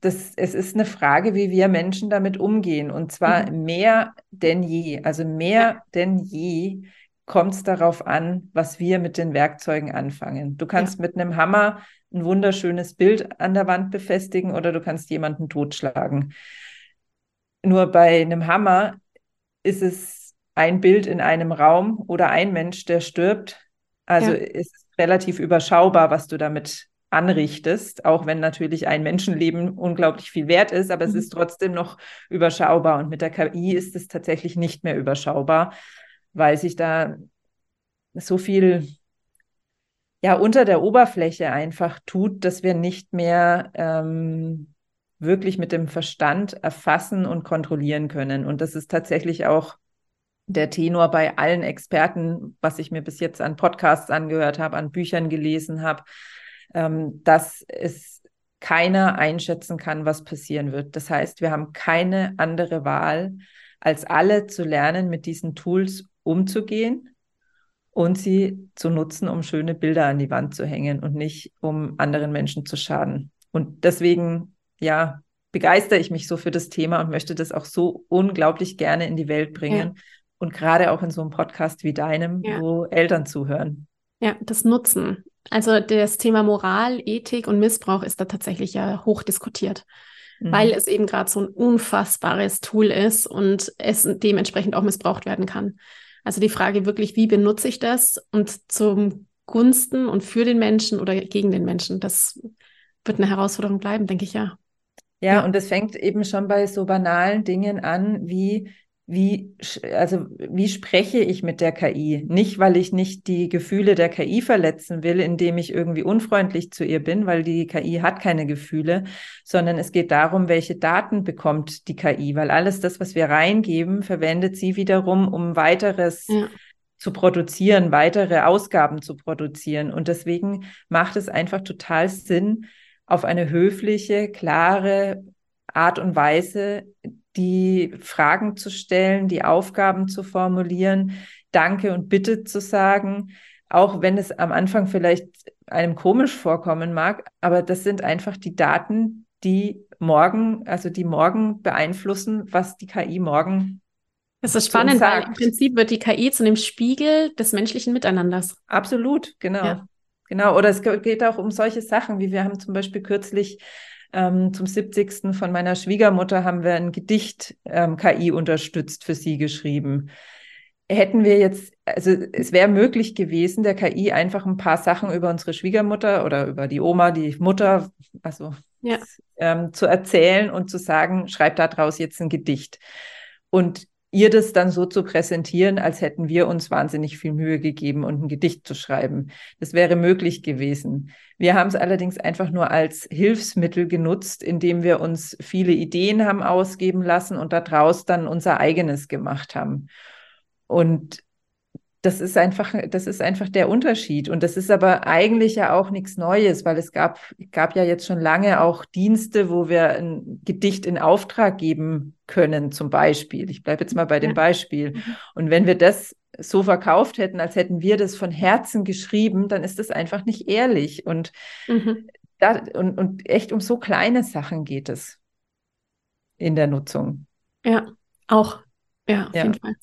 das, es ist eine Frage, wie wir Menschen damit umgehen. Und zwar mhm. mehr denn je. Also mehr denn je kommt es darauf an, was wir mit den Werkzeugen anfangen. Du kannst ja. mit einem Hammer ein wunderschönes Bild an der Wand befestigen oder du kannst jemanden totschlagen. Nur bei einem Hammer ist es ein Bild in einem Raum oder ein Mensch, der stirbt. Also ja. ist es relativ überschaubar, was du damit anrichtest, auch wenn natürlich ein Menschenleben unglaublich viel wert ist, aber mhm. es ist trotzdem noch überschaubar. Und mit der KI ist es tatsächlich nicht mehr überschaubar, weil sich da so viel ja unter der Oberfläche einfach tut, dass wir nicht mehr ähm, wirklich mit dem Verstand erfassen und kontrollieren können. Und das ist tatsächlich auch der Tenor bei allen Experten, was ich mir bis jetzt an Podcasts angehört habe, an Büchern gelesen habe, ähm, dass es keiner einschätzen kann, was passieren wird. Das heißt, wir haben keine andere Wahl, als alle zu lernen, mit diesen Tools umzugehen und sie zu nutzen, um schöne Bilder an die Wand zu hängen und nicht um anderen Menschen zu schaden. Und deswegen, ja, begeistere ich mich so für das Thema und möchte das auch so unglaublich gerne in die Welt bringen. Ja. Und gerade auch in so einem Podcast wie deinem, ja. wo Eltern zuhören. Ja, das Nutzen. Also das Thema Moral, Ethik und Missbrauch ist da tatsächlich ja hoch diskutiert, mhm. weil es eben gerade so ein unfassbares Tool ist und es dementsprechend auch missbraucht werden kann. Also die Frage wirklich, wie benutze ich das und zum Gunsten und für den Menschen oder gegen den Menschen, das wird eine Herausforderung bleiben, denke ich ja. Ja, ja. und es fängt eben schon bei so banalen Dingen an, wie wie, also wie spreche ich mit der KI? Nicht, weil ich nicht die Gefühle der KI verletzen will, indem ich irgendwie unfreundlich zu ihr bin, weil die KI hat keine Gefühle, sondern es geht darum, welche Daten bekommt die KI, weil alles das, was wir reingeben, verwendet sie wiederum, um weiteres ja. zu produzieren, weitere Ausgaben zu produzieren. Und deswegen macht es einfach total Sinn, auf eine höfliche, klare Art und Weise die Fragen zu stellen, die Aufgaben zu formulieren, Danke und Bitte zu sagen, auch wenn es am Anfang vielleicht einem komisch vorkommen mag, aber das sind einfach die Daten, die morgen, also die morgen beeinflussen, was die KI morgen. Das ist spannend, weil im Prinzip wird die KI zu einem Spiegel des menschlichen Miteinanders. Absolut, genau. Ja. Genau. Oder es geht auch um solche Sachen, wie wir haben zum Beispiel kürzlich ähm, zum 70. von meiner Schwiegermutter haben wir ein Gedicht ähm, KI unterstützt für sie geschrieben. Hätten wir jetzt, also es wäre möglich gewesen, der KI einfach ein paar Sachen über unsere Schwiegermutter oder über die Oma, die Mutter, also ja. ähm, zu erzählen und zu sagen, schreib da draus jetzt ein Gedicht. Und ihr das dann so zu präsentieren, als hätten wir uns wahnsinnig viel Mühe gegeben und ein Gedicht zu schreiben. Das wäre möglich gewesen. Wir haben es allerdings einfach nur als Hilfsmittel genutzt, indem wir uns viele Ideen haben ausgeben lassen und daraus dann unser eigenes gemacht haben. Und das ist einfach, das ist einfach der Unterschied. Und das ist aber eigentlich ja auch nichts Neues, weil es gab, gab ja jetzt schon lange auch Dienste, wo wir ein Gedicht in Auftrag geben können, zum Beispiel. Ich bleibe jetzt mal bei dem Beispiel. Mhm. Und wenn wir das so verkauft hätten, als hätten wir das von Herzen geschrieben, dann ist das einfach nicht ehrlich. Und, mhm. da, und, und echt um so kleine Sachen geht es in der Nutzung. Ja, auch. Ja, auf ja. jeden Fall.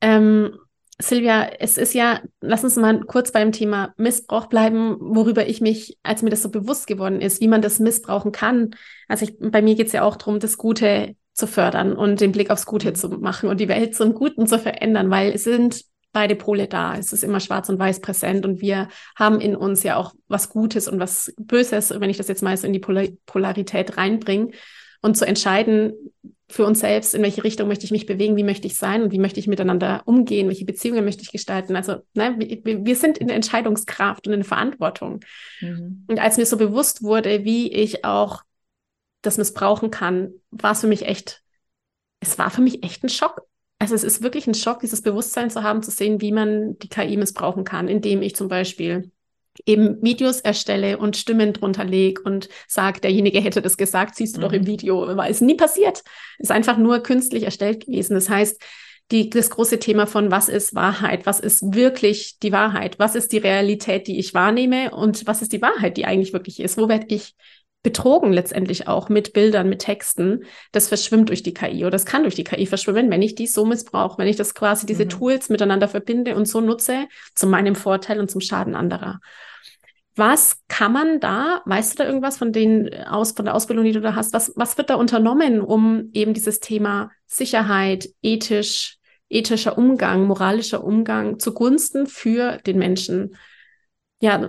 Ähm, Silvia, es ist ja, lass uns mal kurz beim Thema Missbrauch bleiben, worüber ich mich, als mir das so bewusst geworden ist, wie man das missbrauchen kann. Also ich, bei mir geht es ja auch darum, das Gute zu fördern und den Blick aufs Gute zu machen und die Welt zum Guten zu verändern, weil es sind beide Pole da. Es ist immer schwarz und weiß präsent und wir haben in uns ja auch was Gutes und was Böses, wenn ich das jetzt mal so in die Polar Polarität reinbringe und zu entscheiden für uns selbst, in welche Richtung möchte ich mich bewegen, wie möchte ich sein und wie möchte ich miteinander umgehen, welche Beziehungen möchte ich gestalten. Also ne, wir, wir sind in der Entscheidungskraft und in der Verantwortung. Mhm. Und als mir so bewusst wurde, wie ich auch das missbrauchen kann, war es für mich echt, es war für mich echt ein Schock. Also es ist wirklich ein Schock, dieses Bewusstsein zu haben, zu sehen, wie man die KI missbrauchen kann, indem ich zum Beispiel eben Videos erstelle und Stimmen drunter lege und sage, derjenige hätte das gesagt, siehst du mhm. doch im mhm. Video, war es nie passiert. Ist einfach nur künstlich erstellt gewesen. Das heißt, die, das große Thema von was ist Wahrheit, was ist wirklich die Wahrheit, was ist die Realität, die ich wahrnehme und was ist die Wahrheit, die eigentlich wirklich ist, wo werde ich betrogen letztendlich auch mit Bildern, mit Texten, das verschwimmt durch die KI oder das kann durch die KI verschwimmen, wenn ich die so missbrauche, wenn ich das quasi diese mhm. Tools miteinander verbinde und so nutze zu meinem Vorteil und zum Schaden anderer. Was kann man da, weißt du da irgendwas von den aus, von der Ausbildung, die du da hast, was, was wird da unternommen, um eben dieses Thema Sicherheit, ethisch, ethischer Umgang, moralischer Umgang zugunsten für den Menschen ja,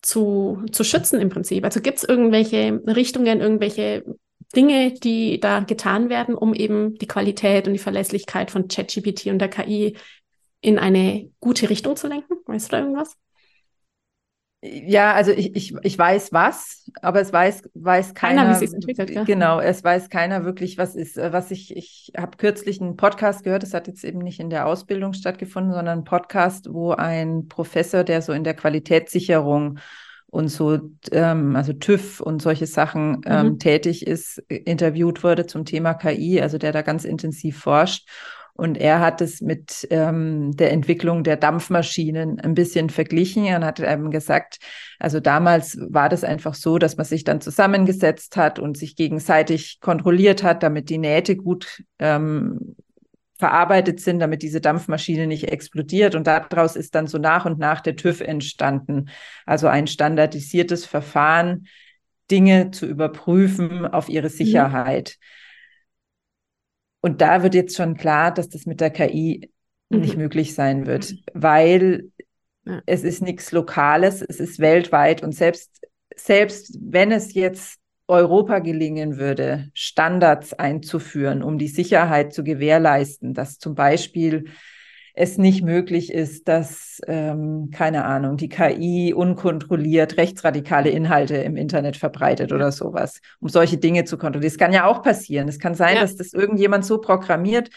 zu, zu schützen im Prinzip? Also gibt es irgendwelche Richtungen, irgendwelche Dinge, die da getan werden, um eben die Qualität und die Verlässlichkeit von ChatGPT und der KI in eine gute Richtung zu lenken? Weißt du da irgendwas? Ja, also ich, ich, ich weiß was, aber es weiß, weiß keiner. keiner wie es entwickelt, ja. Genau, es weiß keiner wirklich, was ist. Was ich, ich habe kürzlich einen Podcast gehört, das hat jetzt eben nicht in der Ausbildung stattgefunden, sondern ein Podcast, wo ein Professor, der so in der Qualitätssicherung und so, ähm, also TÜV und solche Sachen ähm, mhm. tätig ist, interviewt wurde zum Thema KI, also der da ganz intensiv forscht. Und er hat es mit ähm, der Entwicklung der Dampfmaschinen ein bisschen verglichen und hat eben gesagt, also damals war das einfach so, dass man sich dann zusammengesetzt hat und sich gegenseitig kontrolliert hat, damit die Nähte gut ähm, verarbeitet sind, damit diese Dampfmaschine nicht explodiert. Und daraus ist dann so nach und nach der TÜV entstanden. Also ein standardisiertes Verfahren, Dinge zu überprüfen auf ihre mhm. Sicherheit. Mhm. Und da wird jetzt schon klar, dass das mit der KI mhm. nicht möglich sein wird, mhm. weil ja. es ist nichts Lokales, es ist weltweit und selbst, selbst wenn es jetzt Europa gelingen würde, Standards einzuführen, um die Sicherheit zu gewährleisten, dass zum Beispiel es nicht möglich ist, dass, ähm, keine Ahnung, die KI unkontrolliert rechtsradikale Inhalte im Internet verbreitet oder sowas, um solche Dinge zu kontrollieren. Das kann ja auch passieren. Es kann sein, ja. dass das irgendjemand so programmiert,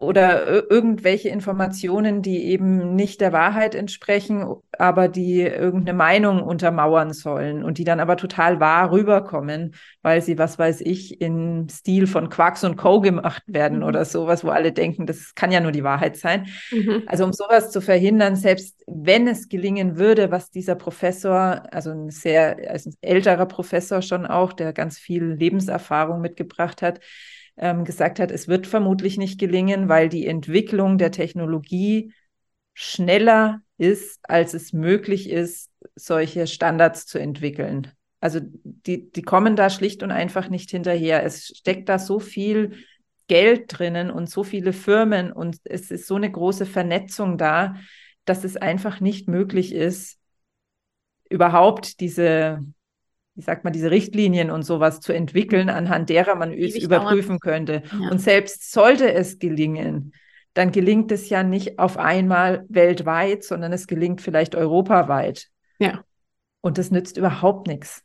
oder irgendwelche Informationen, die eben nicht der Wahrheit entsprechen, aber die irgendeine Meinung untermauern sollen und die dann aber total wahr rüberkommen, weil sie, was weiß ich, im Stil von Quarks und Co. gemacht werden mhm. oder sowas, wo alle denken, das kann ja nur die Wahrheit sein. Mhm. Also um sowas zu verhindern, selbst wenn es gelingen würde, was dieser Professor, also ein sehr also ein älterer Professor schon auch, der ganz viel Lebenserfahrung mitgebracht hat, ähm, gesagt hat, es wird vermutlich nicht gelingen, weil die Entwicklung der Technologie schneller ist, als es möglich ist, solche Standards zu entwickeln. Also die, die kommen da schlicht und einfach nicht hinterher. Es steckt da so viel Geld drinnen und so viele Firmen und es ist so eine große Vernetzung da, dass es einfach nicht möglich ist, überhaupt diese, wie sagt man, diese Richtlinien und sowas zu entwickeln, anhand derer man es überprüfen dauern. könnte. Ja. Und selbst sollte es gelingen, dann gelingt es ja nicht auf einmal weltweit, sondern es gelingt vielleicht europaweit. Ja. Und das nützt überhaupt nichts.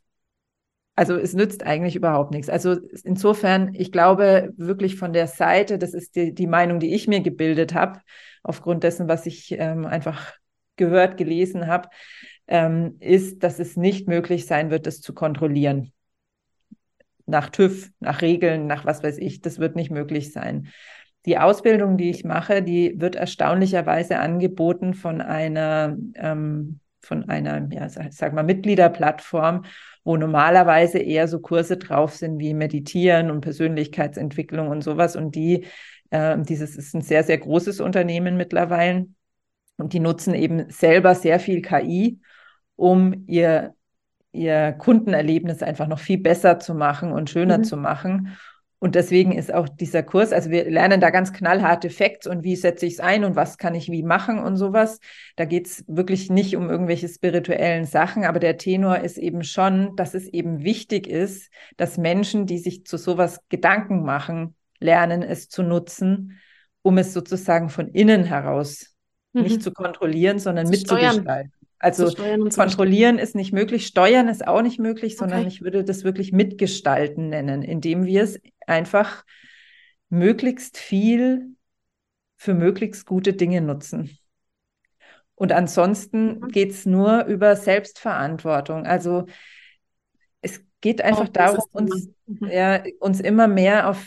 Also es nützt eigentlich überhaupt nichts. Also insofern, ich glaube wirklich von der Seite, das ist die, die Meinung, die ich mir gebildet habe, aufgrund dessen, was ich ähm, einfach gehört, gelesen habe, ähm, ist, dass es nicht möglich sein wird, das zu kontrollieren. Nach TÜV, nach Regeln, nach was weiß ich, das wird nicht möglich sein. Die Ausbildung, die ich mache, die wird erstaunlicherweise angeboten von einer, ähm, von einer, ja, sag, mal, Mitgliederplattform, wo normalerweise eher so Kurse drauf sind wie Meditieren und Persönlichkeitsentwicklung und sowas. Und die Äh, dieses ist ein sehr, sehr großes Unternehmen mittlerweile. Und die nutzen eben selber sehr viel KI, um ihr, ihr Kundenerlebnis einfach noch viel besser zu machen und schöner mhm. zu machen. Und deswegen ist auch dieser Kurs, also wir lernen da ganz knallharte Facts und wie setze ich es ein und was kann ich wie machen und sowas. Da geht es wirklich nicht um irgendwelche spirituellen Sachen, aber der Tenor ist eben schon, dass es eben wichtig ist, dass Menschen, die sich zu sowas Gedanken machen, lernen, es zu nutzen, um es sozusagen von innen heraus mhm. nicht zu kontrollieren, sondern zu mitzugestalten. Also kontrollieren ist nicht möglich, steuern ist auch nicht möglich, sondern okay. ich würde das wirklich mitgestalten nennen, indem wir es einfach möglichst viel für möglichst gute Dinge nutzen. Und ansonsten mhm. geht es nur über Selbstverantwortung. Also es geht einfach oh, darum, uns, mhm. ja, uns immer mehr auf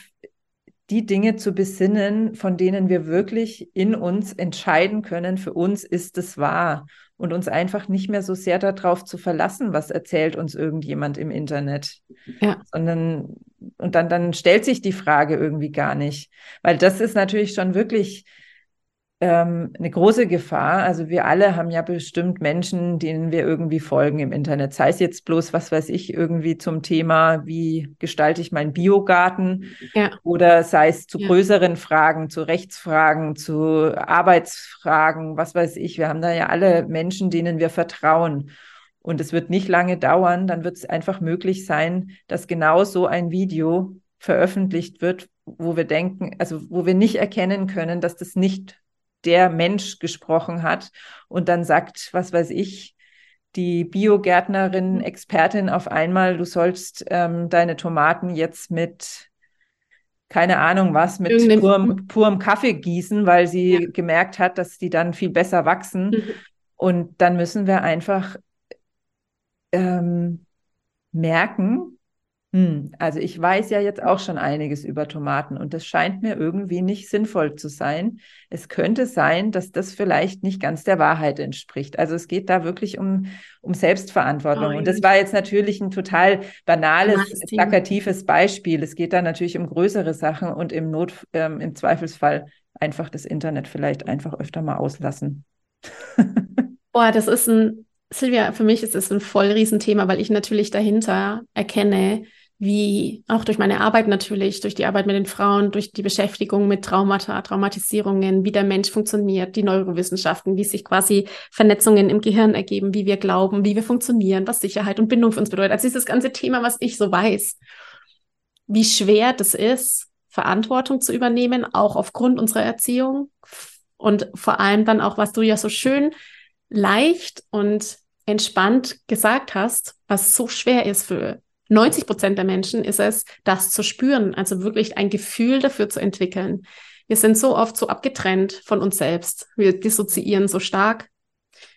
die Dinge zu besinnen, von denen wir wirklich in uns entscheiden können, für uns ist es wahr und uns einfach nicht mehr so sehr darauf zu verlassen, was erzählt uns irgendjemand im Internet. Ja. Sondern, und dann, dann stellt sich die Frage irgendwie gar nicht. Weil das ist natürlich schon wirklich ähm, eine große Gefahr. Also wir alle haben ja bestimmt Menschen, denen wir irgendwie folgen im Internet. Sei es jetzt bloß, was weiß ich, irgendwie zum Thema, wie gestalte ich meinen Biogarten ja. oder sei es zu ja. größeren Fragen, zu Rechtsfragen, zu Arbeitsfragen, was weiß ich. Wir haben da ja alle Menschen, denen wir vertrauen. Und es wird nicht lange dauern, dann wird es einfach möglich sein, dass genau so ein Video veröffentlicht wird, wo wir denken, also wo wir nicht erkennen können, dass das nicht der Mensch gesprochen hat und dann sagt, was weiß ich, die Biogärtnerin, mhm. Expertin auf einmal, du sollst ähm, deine Tomaten jetzt mit, keine Ahnung was, mit purem, purem, Kaffee gießen, weil sie ja. gemerkt hat, dass die dann viel besser wachsen. Mhm. Und dann müssen wir einfach ähm, merken, hm, also ich weiß ja jetzt auch schon einiges über Tomaten und das scheint mir irgendwie nicht sinnvoll zu sein. Es könnte sein, dass das vielleicht nicht ganz der Wahrheit entspricht. Also es geht da wirklich um, um Selbstverantwortung. Oh, und das war jetzt natürlich ein total banales, plakatives Beispiel. Es geht da natürlich um größere Sachen und im Not, ähm, im Zweifelsfall einfach das Internet vielleicht einfach öfter mal auslassen. <laughs> Boah, das ist ein Silvia, für mich ist es ein voll Riesenthema, weil ich natürlich dahinter erkenne, wie auch durch meine Arbeit natürlich, durch die Arbeit mit den Frauen, durch die Beschäftigung mit Traumata, Traumatisierungen, wie der Mensch funktioniert, die Neurowissenschaften, wie sich quasi Vernetzungen im Gehirn ergeben, wie wir glauben, wie wir funktionieren, was Sicherheit und Bindung für uns bedeutet. Also dieses ganze Thema, was ich so weiß, wie schwer das ist, Verantwortung zu übernehmen, auch aufgrund unserer Erziehung und vor allem dann auch, was du ja so schön leicht und entspannt gesagt hast, was so schwer ist für 90 Prozent der Menschen ist es, das zu spüren, also wirklich ein Gefühl dafür zu entwickeln. Wir sind so oft so abgetrennt von uns selbst. Wir dissoziieren so stark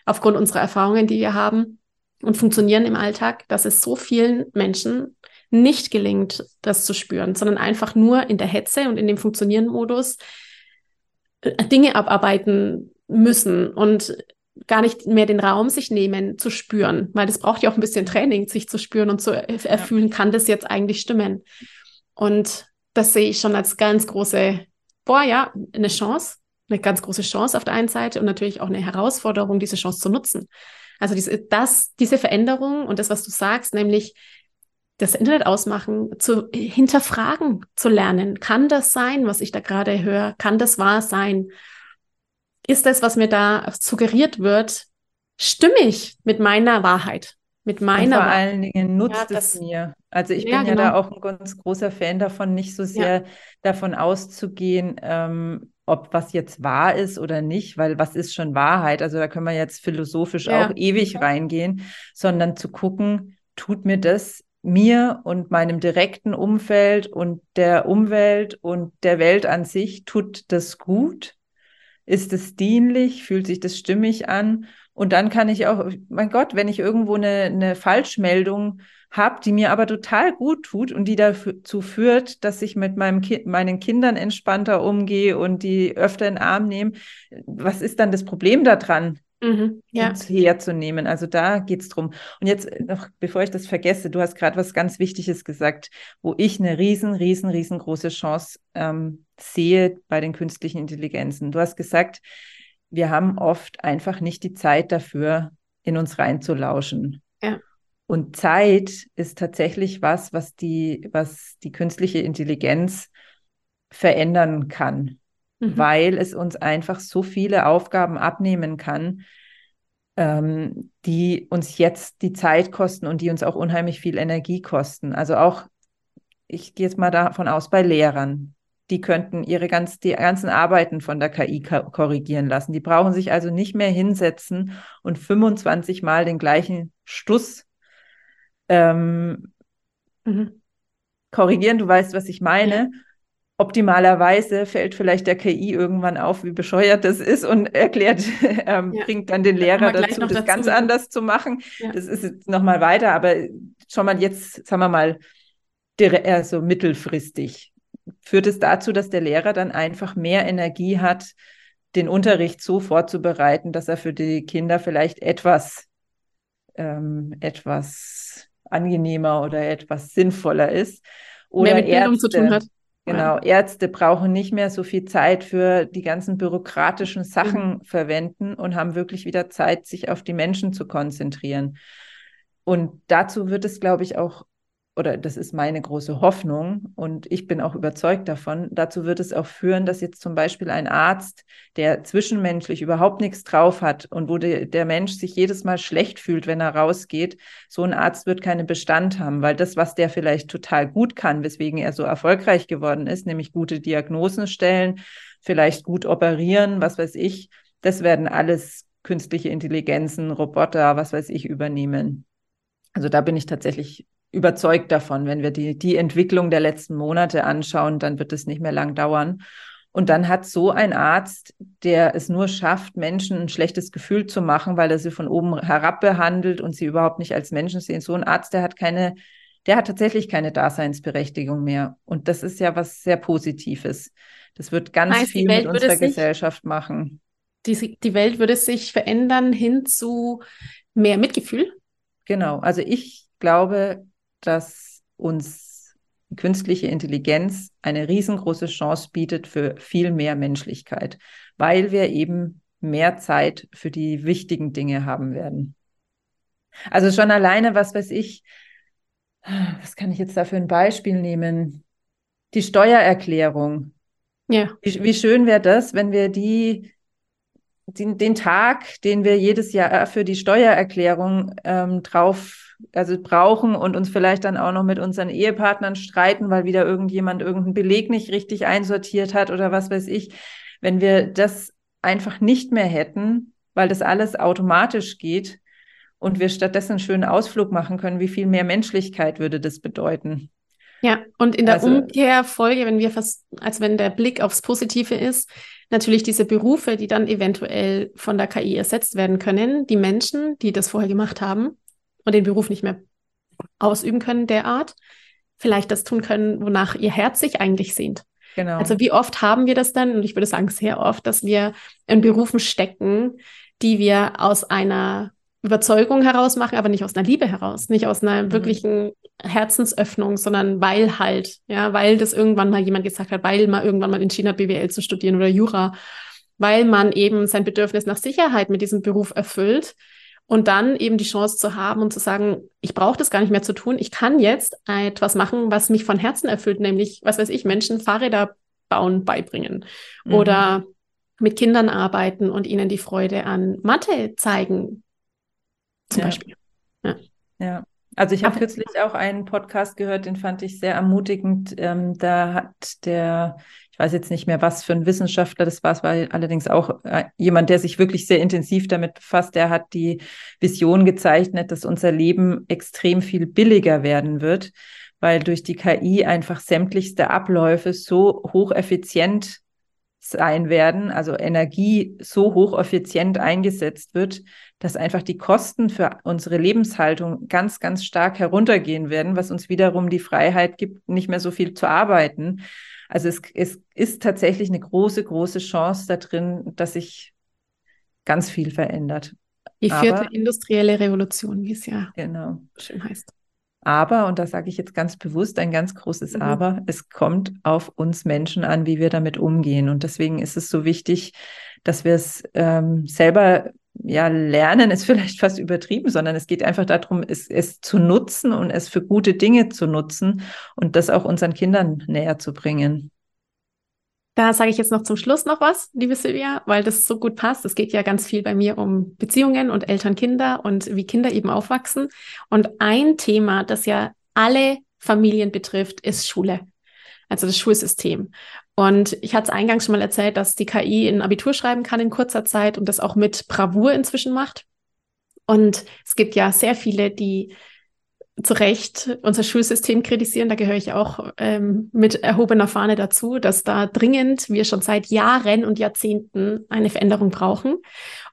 aufgrund unserer Erfahrungen, die wir haben und funktionieren im Alltag, dass es so vielen Menschen nicht gelingt, das zu spüren, sondern einfach nur in der Hetze und in dem Funktionieren-Modus äh, Dinge abarbeiten müssen und gar nicht mehr den Raum sich nehmen, zu spüren, weil das braucht ja auch ein bisschen Training, sich zu spüren und zu erfüllen, ja. kann das jetzt eigentlich stimmen? Und das sehe ich schon als ganz große, boah, ja, eine Chance, eine ganz große Chance auf der einen Seite und natürlich auch eine Herausforderung, diese Chance zu nutzen. Also diese, das, diese Veränderung und das, was du sagst, nämlich das Internet ausmachen, zu hinterfragen, zu lernen. Kann das sein, was ich da gerade höre? Kann das wahr sein? Ist das, was mir da suggeriert wird, stimmig mit meiner Wahrheit? Mit meiner Und vor allen Dingen nutzt ja, es mir. Also ich ja, bin ja genau. da auch ein ganz großer Fan davon, nicht so sehr ja. davon auszugehen, ähm, ob was jetzt wahr ist oder nicht, weil was ist schon Wahrheit? Also da können wir jetzt philosophisch auch ewig reingehen, sondern zu gucken, tut mir das mir und meinem direkten Umfeld und der Umwelt und der Welt an sich, tut das gut? Ist es dienlich? Fühlt sich das stimmig an? Und dann kann ich auch, mein Gott, wenn ich irgendwo eine, eine Falschmeldung habe, die mir aber total gut tut und die dazu führt, dass ich mit meinem Ki meinen Kindern entspannter umgehe und die öfter in den Arm nehme, was ist dann das Problem daran? Mhm, ja. herzunehmen. Also da geht es drum. Und jetzt noch, bevor ich das vergesse, du hast gerade was ganz Wichtiges gesagt, wo ich eine riesen, riesen, riesengroße Chance ähm, sehe bei den künstlichen Intelligenzen. Du hast gesagt, wir haben oft einfach nicht die Zeit dafür, in uns reinzulauschen. Ja. Und Zeit ist tatsächlich was, was die, was die künstliche Intelligenz verändern kann, mhm. weil es uns einfach so viele Aufgaben abnehmen kann, ähm, die uns jetzt die Zeit kosten und die uns auch unheimlich viel Energie kosten. Also auch, ich gehe jetzt mal davon aus, bei Lehrern die könnten ihre ganz, die ganzen Arbeiten von der KI korrigieren lassen. Die brauchen sich also nicht mehr hinsetzen und 25 Mal den gleichen Stuss ähm, mhm. korrigieren. Du weißt, was ich meine. Ja. Optimalerweise fällt vielleicht der KI irgendwann auf, wie bescheuert das ist und erklärt, <laughs> ähm, ja. bringt dann den Lehrer dazu, das dazu. ganz anders zu machen. Ja. Das ist jetzt nochmal weiter, aber schon mal jetzt, sagen wir mal, also mittelfristig führt es dazu, dass der Lehrer dann einfach mehr Energie hat, den Unterricht so vorzubereiten, dass er für die Kinder vielleicht etwas, ähm, etwas angenehmer oder etwas sinnvoller ist. Oder mehr mit Bildung Ärzte, zu tun hat. Genau, Ärzte brauchen nicht mehr so viel Zeit für die ganzen bürokratischen Sachen mhm. verwenden und haben wirklich wieder Zeit, sich auf die Menschen zu konzentrieren. Und dazu wird es, glaube ich, auch oder das ist meine große Hoffnung und ich bin auch überzeugt davon, dazu wird es auch führen, dass jetzt zum Beispiel ein Arzt, der zwischenmenschlich überhaupt nichts drauf hat und wo de, der Mensch sich jedes Mal schlecht fühlt, wenn er rausgeht, so ein Arzt wird keinen Bestand haben, weil das, was der vielleicht total gut kann, weswegen er so erfolgreich geworden ist, nämlich gute Diagnosen stellen, vielleicht gut operieren, was weiß ich, das werden alles künstliche Intelligenzen, Roboter, was weiß ich, übernehmen. Also da bin ich tatsächlich überzeugt davon. Wenn wir die, die Entwicklung der letzten Monate anschauen, dann wird es nicht mehr lang dauern. Und dann hat so ein Arzt, der es nur schafft, Menschen ein schlechtes Gefühl zu machen, weil er sie von oben herab behandelt und sie überhaupt nicht als Menschen sehen. So ein Arzt, der hat keine, der hat tatsächlich keine Daseinsberechtigung mehr. Und das ist ja was sehr Positives. Das wird ganz heißt, viel mit unserer Gesellschaft machen. Die, die Welt würde sich verändern hin zu mehr Mitgefühl? Genau. Also ich glaube, dass uns künstliche Intelligenz eine riesengroße Chance bietet für viel mehr Menschlichkeit, weil wir eben mehr Zeit für die wichtigen Dinge haben werden. Also schon alleine, was weiß ich, was kann ich jetzt da für ein Beispiel nehmen? Die Steuererklärung. Ja. Wie, wie schön wäre das, wenn wir die den, den Tag, den wir jedes Jahr für die Steuererklärung ähm, drauf, also brauchen und uns vielleicht dann auch noch mit unseren Ehepartnern streiten, weil wieder irgendjemand irgendeinen Beleg nicht richtig einsortiert hat oder was weiß ich. Wenn wir das einfach nicht mehr hätten, weil das alles automatisch geht und wir stattdessen einen schönen Ausflug machen können, wie viel mehr Menschlichkeit würde das bedeuten? Ja, und in der also, Umkehrfolge, wenn wir fast, als wenn der Blick aufs Positive ist, natürlich diese Berufe, die dann eventuell von der KI ersetzt werden können, die Menschen, die das vorher gemacht haben und den Beruf nicht mehr ausüben können derart, vielleicht das tun können, wonach ihr Herz sich eigentlich sehnt. Genau. Also wie oft haben wir das dann? Und ich würde sagen sehr oft, dass wir in Berufen stecken, die wir aus einer Überzeugung heraus machen, aber nicht aus einer Liebe heraus, nicht aus einer mhm. wirklichen Herzensöffnung, sondern weil halt, ja, weil das irgendwann mal jemand gesagt hat, weil man irgendwann mal entschieden hat, BWL zu studieren oder Jura, weil man eben sein Bedürfnis nach Sicherheit mit diesem Beruf erfüllt und dann eben die Chance zu haben und zu sagen, ich brauche das gar nicht mehr zu tun, ich kann jetzt etwas machen, was mich von Herzen erfüllt, nämlich, was weiß ich, Menschen Fahrräder bauen beibringen mhm. oder mit Kindern arbeiten und ihnen die Freude an Mathe zeigen, zum ja. Beispiel. Ja. ja. Also ich habe kürzlich auch einen Podcast gehört, den fand ich sehr ermutigend. Ähm, da hat der, weiß jetzt nicht mehr, was für ein Wissenschaftler das war, es war allerdings auch äh, jemand, der sich wirklich sehr intensiv damit befasst. Der hat die Vision gezeichnet, dass unser Leben extrem viel billiger werden wird, weil durch die KI einfach sämtlichste Abläufe so hocheffizient sein werden, also Energie so hocheffizient eingesetzt wird, dass einfach die Kosten für unsere Lebenshaltung ganz, ganz stark heruntergehen werden, was uns wiederum die Freiheit gibt, nicht mehr so viel zu arbeiten. Also es, es ist tatsächlich eine große, große Chance da drin, dass sich ganz viel verändert. Die vierte Aber, industrielle Revolution, wie es ja genau. schön heißt. Aber, und da sage ich jetzt ganz bewusst ein ganz großes mhm. Aber, es kommt auf uns Menschen an, wie wir damit umgehen. Und deswegen ist es so wichtig, dass wir es ähm, selber ja, lernen ist vielleicht fast übertrieben, sondern es geht einfach darum, es, es zu nutzen und es für gute Dinge zu nutzen und das auch unseren Kindern näher zu bringen. Da sage ich jetzt noch zum Schluss noch was, liebe Silvia, weil das so gut passt. Es geht ja ganz viel bei mir um Beziehungen und Eltern-Kinder und wie Kinder eben aufwachsen. Und ein Thema, das ja alle Familien betrifft, ist Schule, also das Schulsystem. Und ich hatte es eingangs schon mal erzählt, dass die KI ein Abitur schreiben kann in kurzer Zeit und das auch mit Bravour inzwischen macht. Und es gibt ja sehr viele, die zu Recht unser Schulsystem kritisieren. Da gehöre ich auch ähm, mit erhobener Fahne dazu, dass da dringend wir schon seit Jahren und Jahrzehnten eine Veränderung brauchen.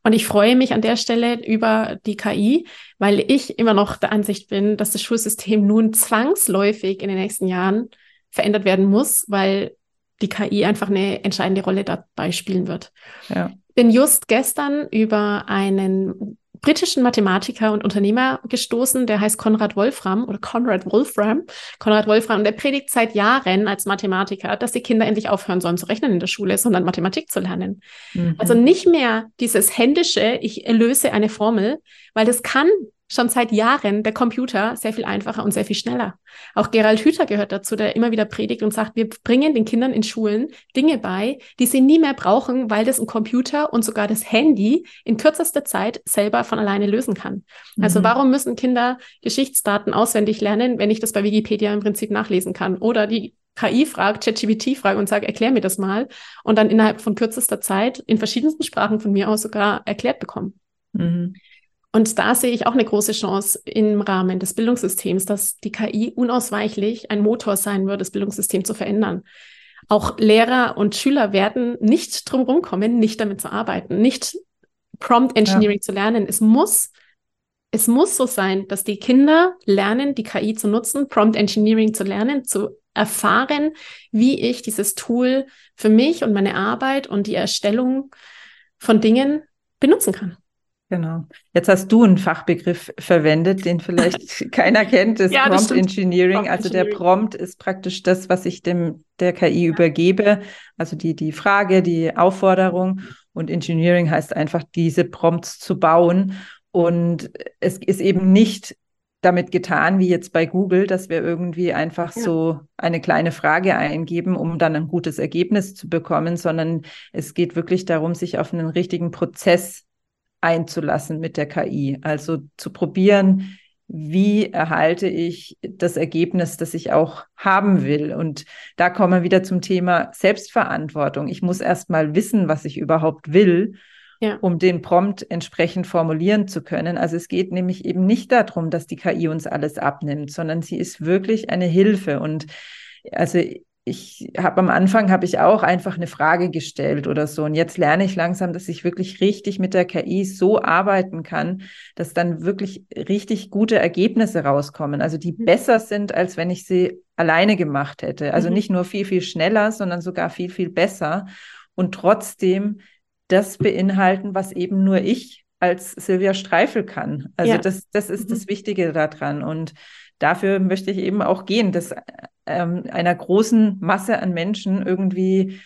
Und ich freue mich an der Stelle über die KI, weil ich immer noch der Ansicht bin, dass das Schulsystem nun zwangsläufig in den nächsten Jahren verändert werden muss, weil die KI einfach eine entscheidende Rolle dabei spielen wird. Ja. Bin just gestern über einen britischen Mathematiker und Unternehmer gestoßen, der heißt Konrad Wolfram oder Konrad Wolfram. Konrad Wolfram, der predigt seit Jahren als Mathematiker, dass die Kinder endlich aufhören sollen zu rechnen in der Schule, sondern Mathematik zu lernen. Mhm. Also nicht mehr dieses händische, ich erlöse eine Formel, weil das kann schon seit Jahren der Computer sehr viel einfacher und sehr viel schneller. Auch Gerald Hüther gehört dazu, der immer wieder predigt und sagt, wir bringen den Kindern in Schulen Dinge bei, die sie nie mehr brauchen, weil das ein Computer und sogar das Handy in kürzester Zeit selber von alleine lösen kann. Also mhm. Also warum müssen Kinder Geschichtsdaten auswendig lernen, wenn ich das bei Wikipedia im Prinzip nachlesen kann? Oder die KI fragt, ChatGPT fragt und sagt, erklär mir das mal und dann innerhalb von kürzester Zeit in verschiedensten Sprachen von mir aus sogar erklärt bekommen. Mhm. Und da sehe ich auch eine große Chance im Rahmen des Bildungssystems, dass die KI unausweichlich ein Motor sein wird, das Bildungssystem zu verändern. Auch Lehrer und Schüler werden nicht drum kommen, nicht damit zu arbeiten, nicht Prompt Engineering ja. zu lernen. Es muss, es muss so sein, dass die Kinder lernen, die KI zu nutzen, Prompt Engineering zu lernen, zu erfahren, wie ich dieses Tool für mich und meine Arbeit und die Erstellung von Dingen benutzen kann. Genau. Jetzt hast du einen Fachbegriff verwendet, den vielleicht <laughs> keiner kennt, das ja, Prompt Engineering. Prompt also der Prompt ist praktisch das, was ich dem der KI ja. übergebe, also die die Frage, die Aufforderung und Engineering heißt einfach diese Prompts zu bauen und es ist eben nicht damit getan, wie jetzt bei Google, dass wir irgendwie einfach ja. so eine kleine Frage eingeben, um dann ein gutes Ergebnis zu bekommen, sondern es geht wirklich darum, sich auf einen richtigen Prozess einzulassen mit der KI. Also zu probieren, wie erhalte ich das Ergebnis, das ich auch haben will. Und da kommen wir wieder zum Thema Selbstverantwortung. Ich muss erst mal wissen, was ich überhaupt will, ja. um den Prompt entsprechend formulieren zu können. Also es geht nämlich eben nicht darum, dass die KI uns alles abnimmt, sondern sie ist wirklich eine Hilfe. Und also ich habe am Anfang habe ich auch einfach eine Frage gestellt oder so und jetzt lerne ich langsam, dass ich wirklich richtig mit der KI so arbeiten kann, dass dann wirklich richtig gute Ergebnisse rauskommen, also die mhm. besser sind, als wenn ich sie alleine gemacht hätte. Also mhm. nicht nur viel viel schneller, sondern sogar viel viel besser und trotzdem das beinhalten, was eben nur ich als Silvia Streifel kann. Also ja. das das ist mhm. das Wichtige daran und dafür möchte ich eben auch gehen, das ähm, einer großen Masse an Menschen irgendwie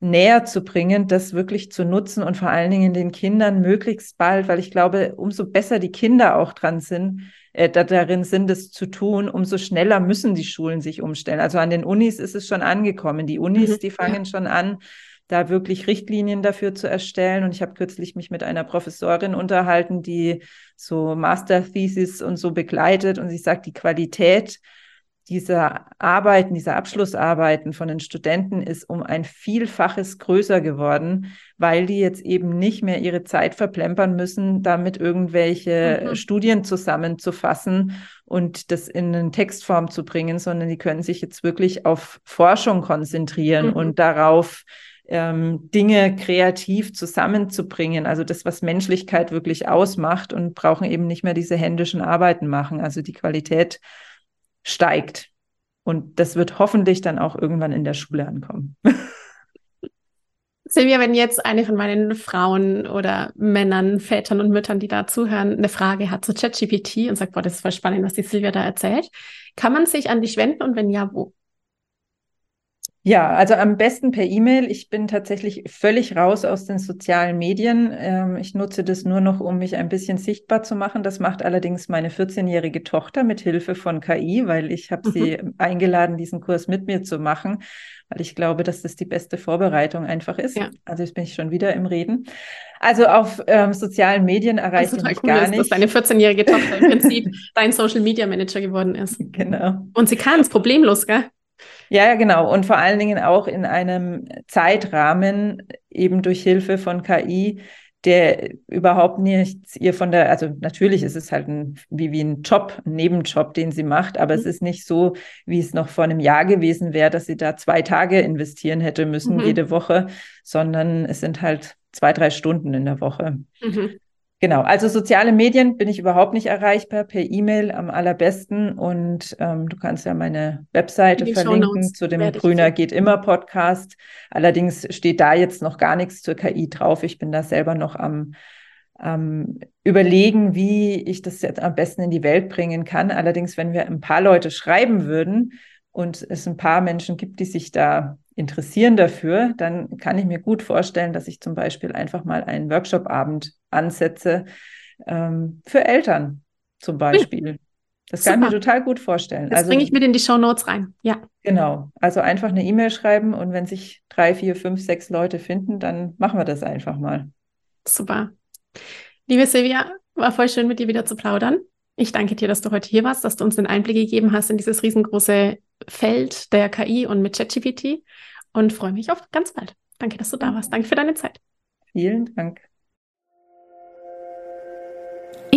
näher zu bringen, das wirklich zu nutzen und vor allen Dingen den Kindern möglichst bald, weil ich glaube, umso besser die Kinder auch dran sind, äh, darin sind, es zu tun, umso schneller müssen die Schulen sich umstellen. Also an den Unis ist es schon angekommen. Die Unis, mhm. die fangen schon an, da wirklich Richtlinien dafür zu erstellen. Und ich habe kürzlich mich mit einer Professorin unterhalten, die so Master Thesis und so begleitet. Und sie sagt, die Qualität dieser Arbeiten, dieser Abschlussarbeiten von den Studenten ist um ein Vielfaches größer geworden, weil die jetzt eben nicht mehr ihre Zeit verplempern müssen, damit irgendwelche mhm. Studien zusammenzufassen und das in eine Textform zu bringen, sondern die können sich jetzt wirklich auf Forschung konzentrieren mhm. und darauf, ähm, Dinge kreativ zusammenzubringen, also das, was Menschlichkeit wirklich ausmacht und brauchen eben nicht mehr diese händischen Arbeiten machen. Also die Qualität steigt. Und das wird hoffentlich dann auch irgendwann in der Schule ankommen. <laughs> Silvia, wenn jetzt eine von meinen Frauen oder Männern, Vätern und Müttern, die da zuhören, eine Frage hat zu ChatGPT und sagt, boah, das ist voll spannend, was die Silvia da erzählt, kann man sich an dich wenden und wenn ja, wo? Ja, also am besten per E-Mail. Ich bin tatsächlich völlig raus aus den sozialen Medien. Ähm, ich nutze das nur noch, um mich ein bisschen sichtbar zu machen. Das macht allerdings meine 14-jährige Tochter mit Hilfe von KI, weil ich habe mhm. sie eingeladen, diesen Kurs mit mir zu machen, weil ich glaube, dass das die beste Vorbereitung einfach ist. Ja. Also jetzt bin ich schon wieder im Reden. Also auf ähm, sozialen Medien erreicht ich mich cool gar ist, nicht. Dass deine 14-jährige Tochter im Prinzip <laughs> dein Social Media Manager geworden ist. Genau. Und sie kann es problemlos, gell? Ja, ja, genau. Und vor allen Dingen auch in einem Zeitrahmen, eben durch Hilfe von KI, der überhaupt nichts ihr von der, also natürlich ist es halt ein, wie, wie ein Job, ein Nebenjob, den sie macht, aber mhm. es ist nicht so, wie es noch vor einem Jahr gewesen wäre, dass sie da zwei Tage investieren hätte müssen, mhm. jede Woche, sondern es sind halt zwei, drei Stunden in der Woche. Mhm. Genau, also soziale Medien bin ich überhaupt nicht erreichbar, per E-Mail am allerbesten. Und ähm, du kannst ja meine Webseite verlinken zu dem Grüner geht immer Podcast. Allerdings steht da jetzt noch gar nichts zur KI drauf. Ich bin da selber noch am ähm, überlegen, wie ich das jetzt am besten in die Welt bringen kann. Allerdings, wenn wir ein paar Leute schreiben würden und es ein paar Menschen gibt, die sich da interessieren dafür, dann kann ich mir gut vorstellen, dass ich zum Beispiel einfach mal einen Workshop-Abend ansetze ähm, für Eltern zum Beispiel. Das Super. kann ich mir total gut vorstellen. Das also, bringe ich mit in die Show Notes rein. Ja. Genau. Also einfach eine E-Mail schreiben und wenn sich drei, vier, fünf, sechs Leute finden, dann machen wir das einfach mal. Super. Liebe Silvia, war voll schön mit dir wieder zu plaudern. Ich danke dir, dass du heute hier warst, dass du uns den Einblick gegeben hast in dieses riesengroße Feld der KI und mit ChatGPT und freue mich auf ganz bald. Danke, dass du da warst. Danke für deine Zeit. Vielen Dank.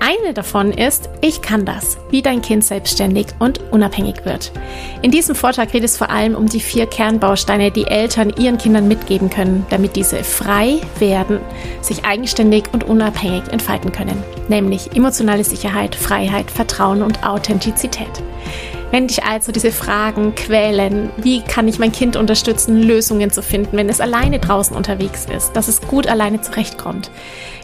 Eine davon ist, ich kann das, wie dein Kind selbstständig und unabhängig wird. In diesem Vortrag geht es vor allem um die vier Kernbausteine, die Eltern ihren Kindern mitgeben können, damit diese frei werden, sich eigenständig und unabhängig entfalten können, nämlich emotionale Sicherheit, Freiheit, Vertrauen und Authentizität. Wenn dich also diese Fragen quälen, wie kann ich mein Kind unterstützen, Lösungen zu finden, wenn es alleine draußen unterwegs ist, dass es gut alleine zurechtkommt?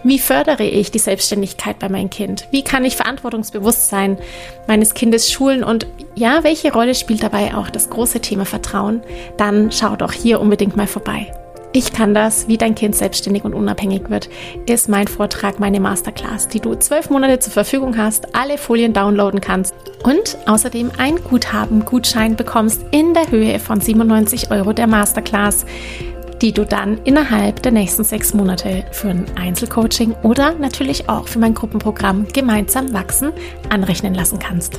Wie fördere ich die Selbstständigkeit bei meinem Kind? Wie kann ich Verantwortungsbewusstsein meines Kindes schulen? Und ja, welche Rolle spielt dabei auch das große Thema Vertrauen? Dann schau doch hier unbedingt mal vorbei. Ich kann das, wie dein Kind selbstständig und unabhängig wird, ist mein Vortrag, meine Masterclass, die du zwölf Monate zur Verfügung hast, alle Folien downloaden kannst und außerdem ein Guthaben, Gutschein bekommst in der Höhe von 97 Euro der Masterclass, die du dann innerhalb der nächsten sechs Monate für ein Einzelcoaching oder natürlich auch für mein Gruppenprogramm Gemeinsam wachsen anrechnen lassen kannst.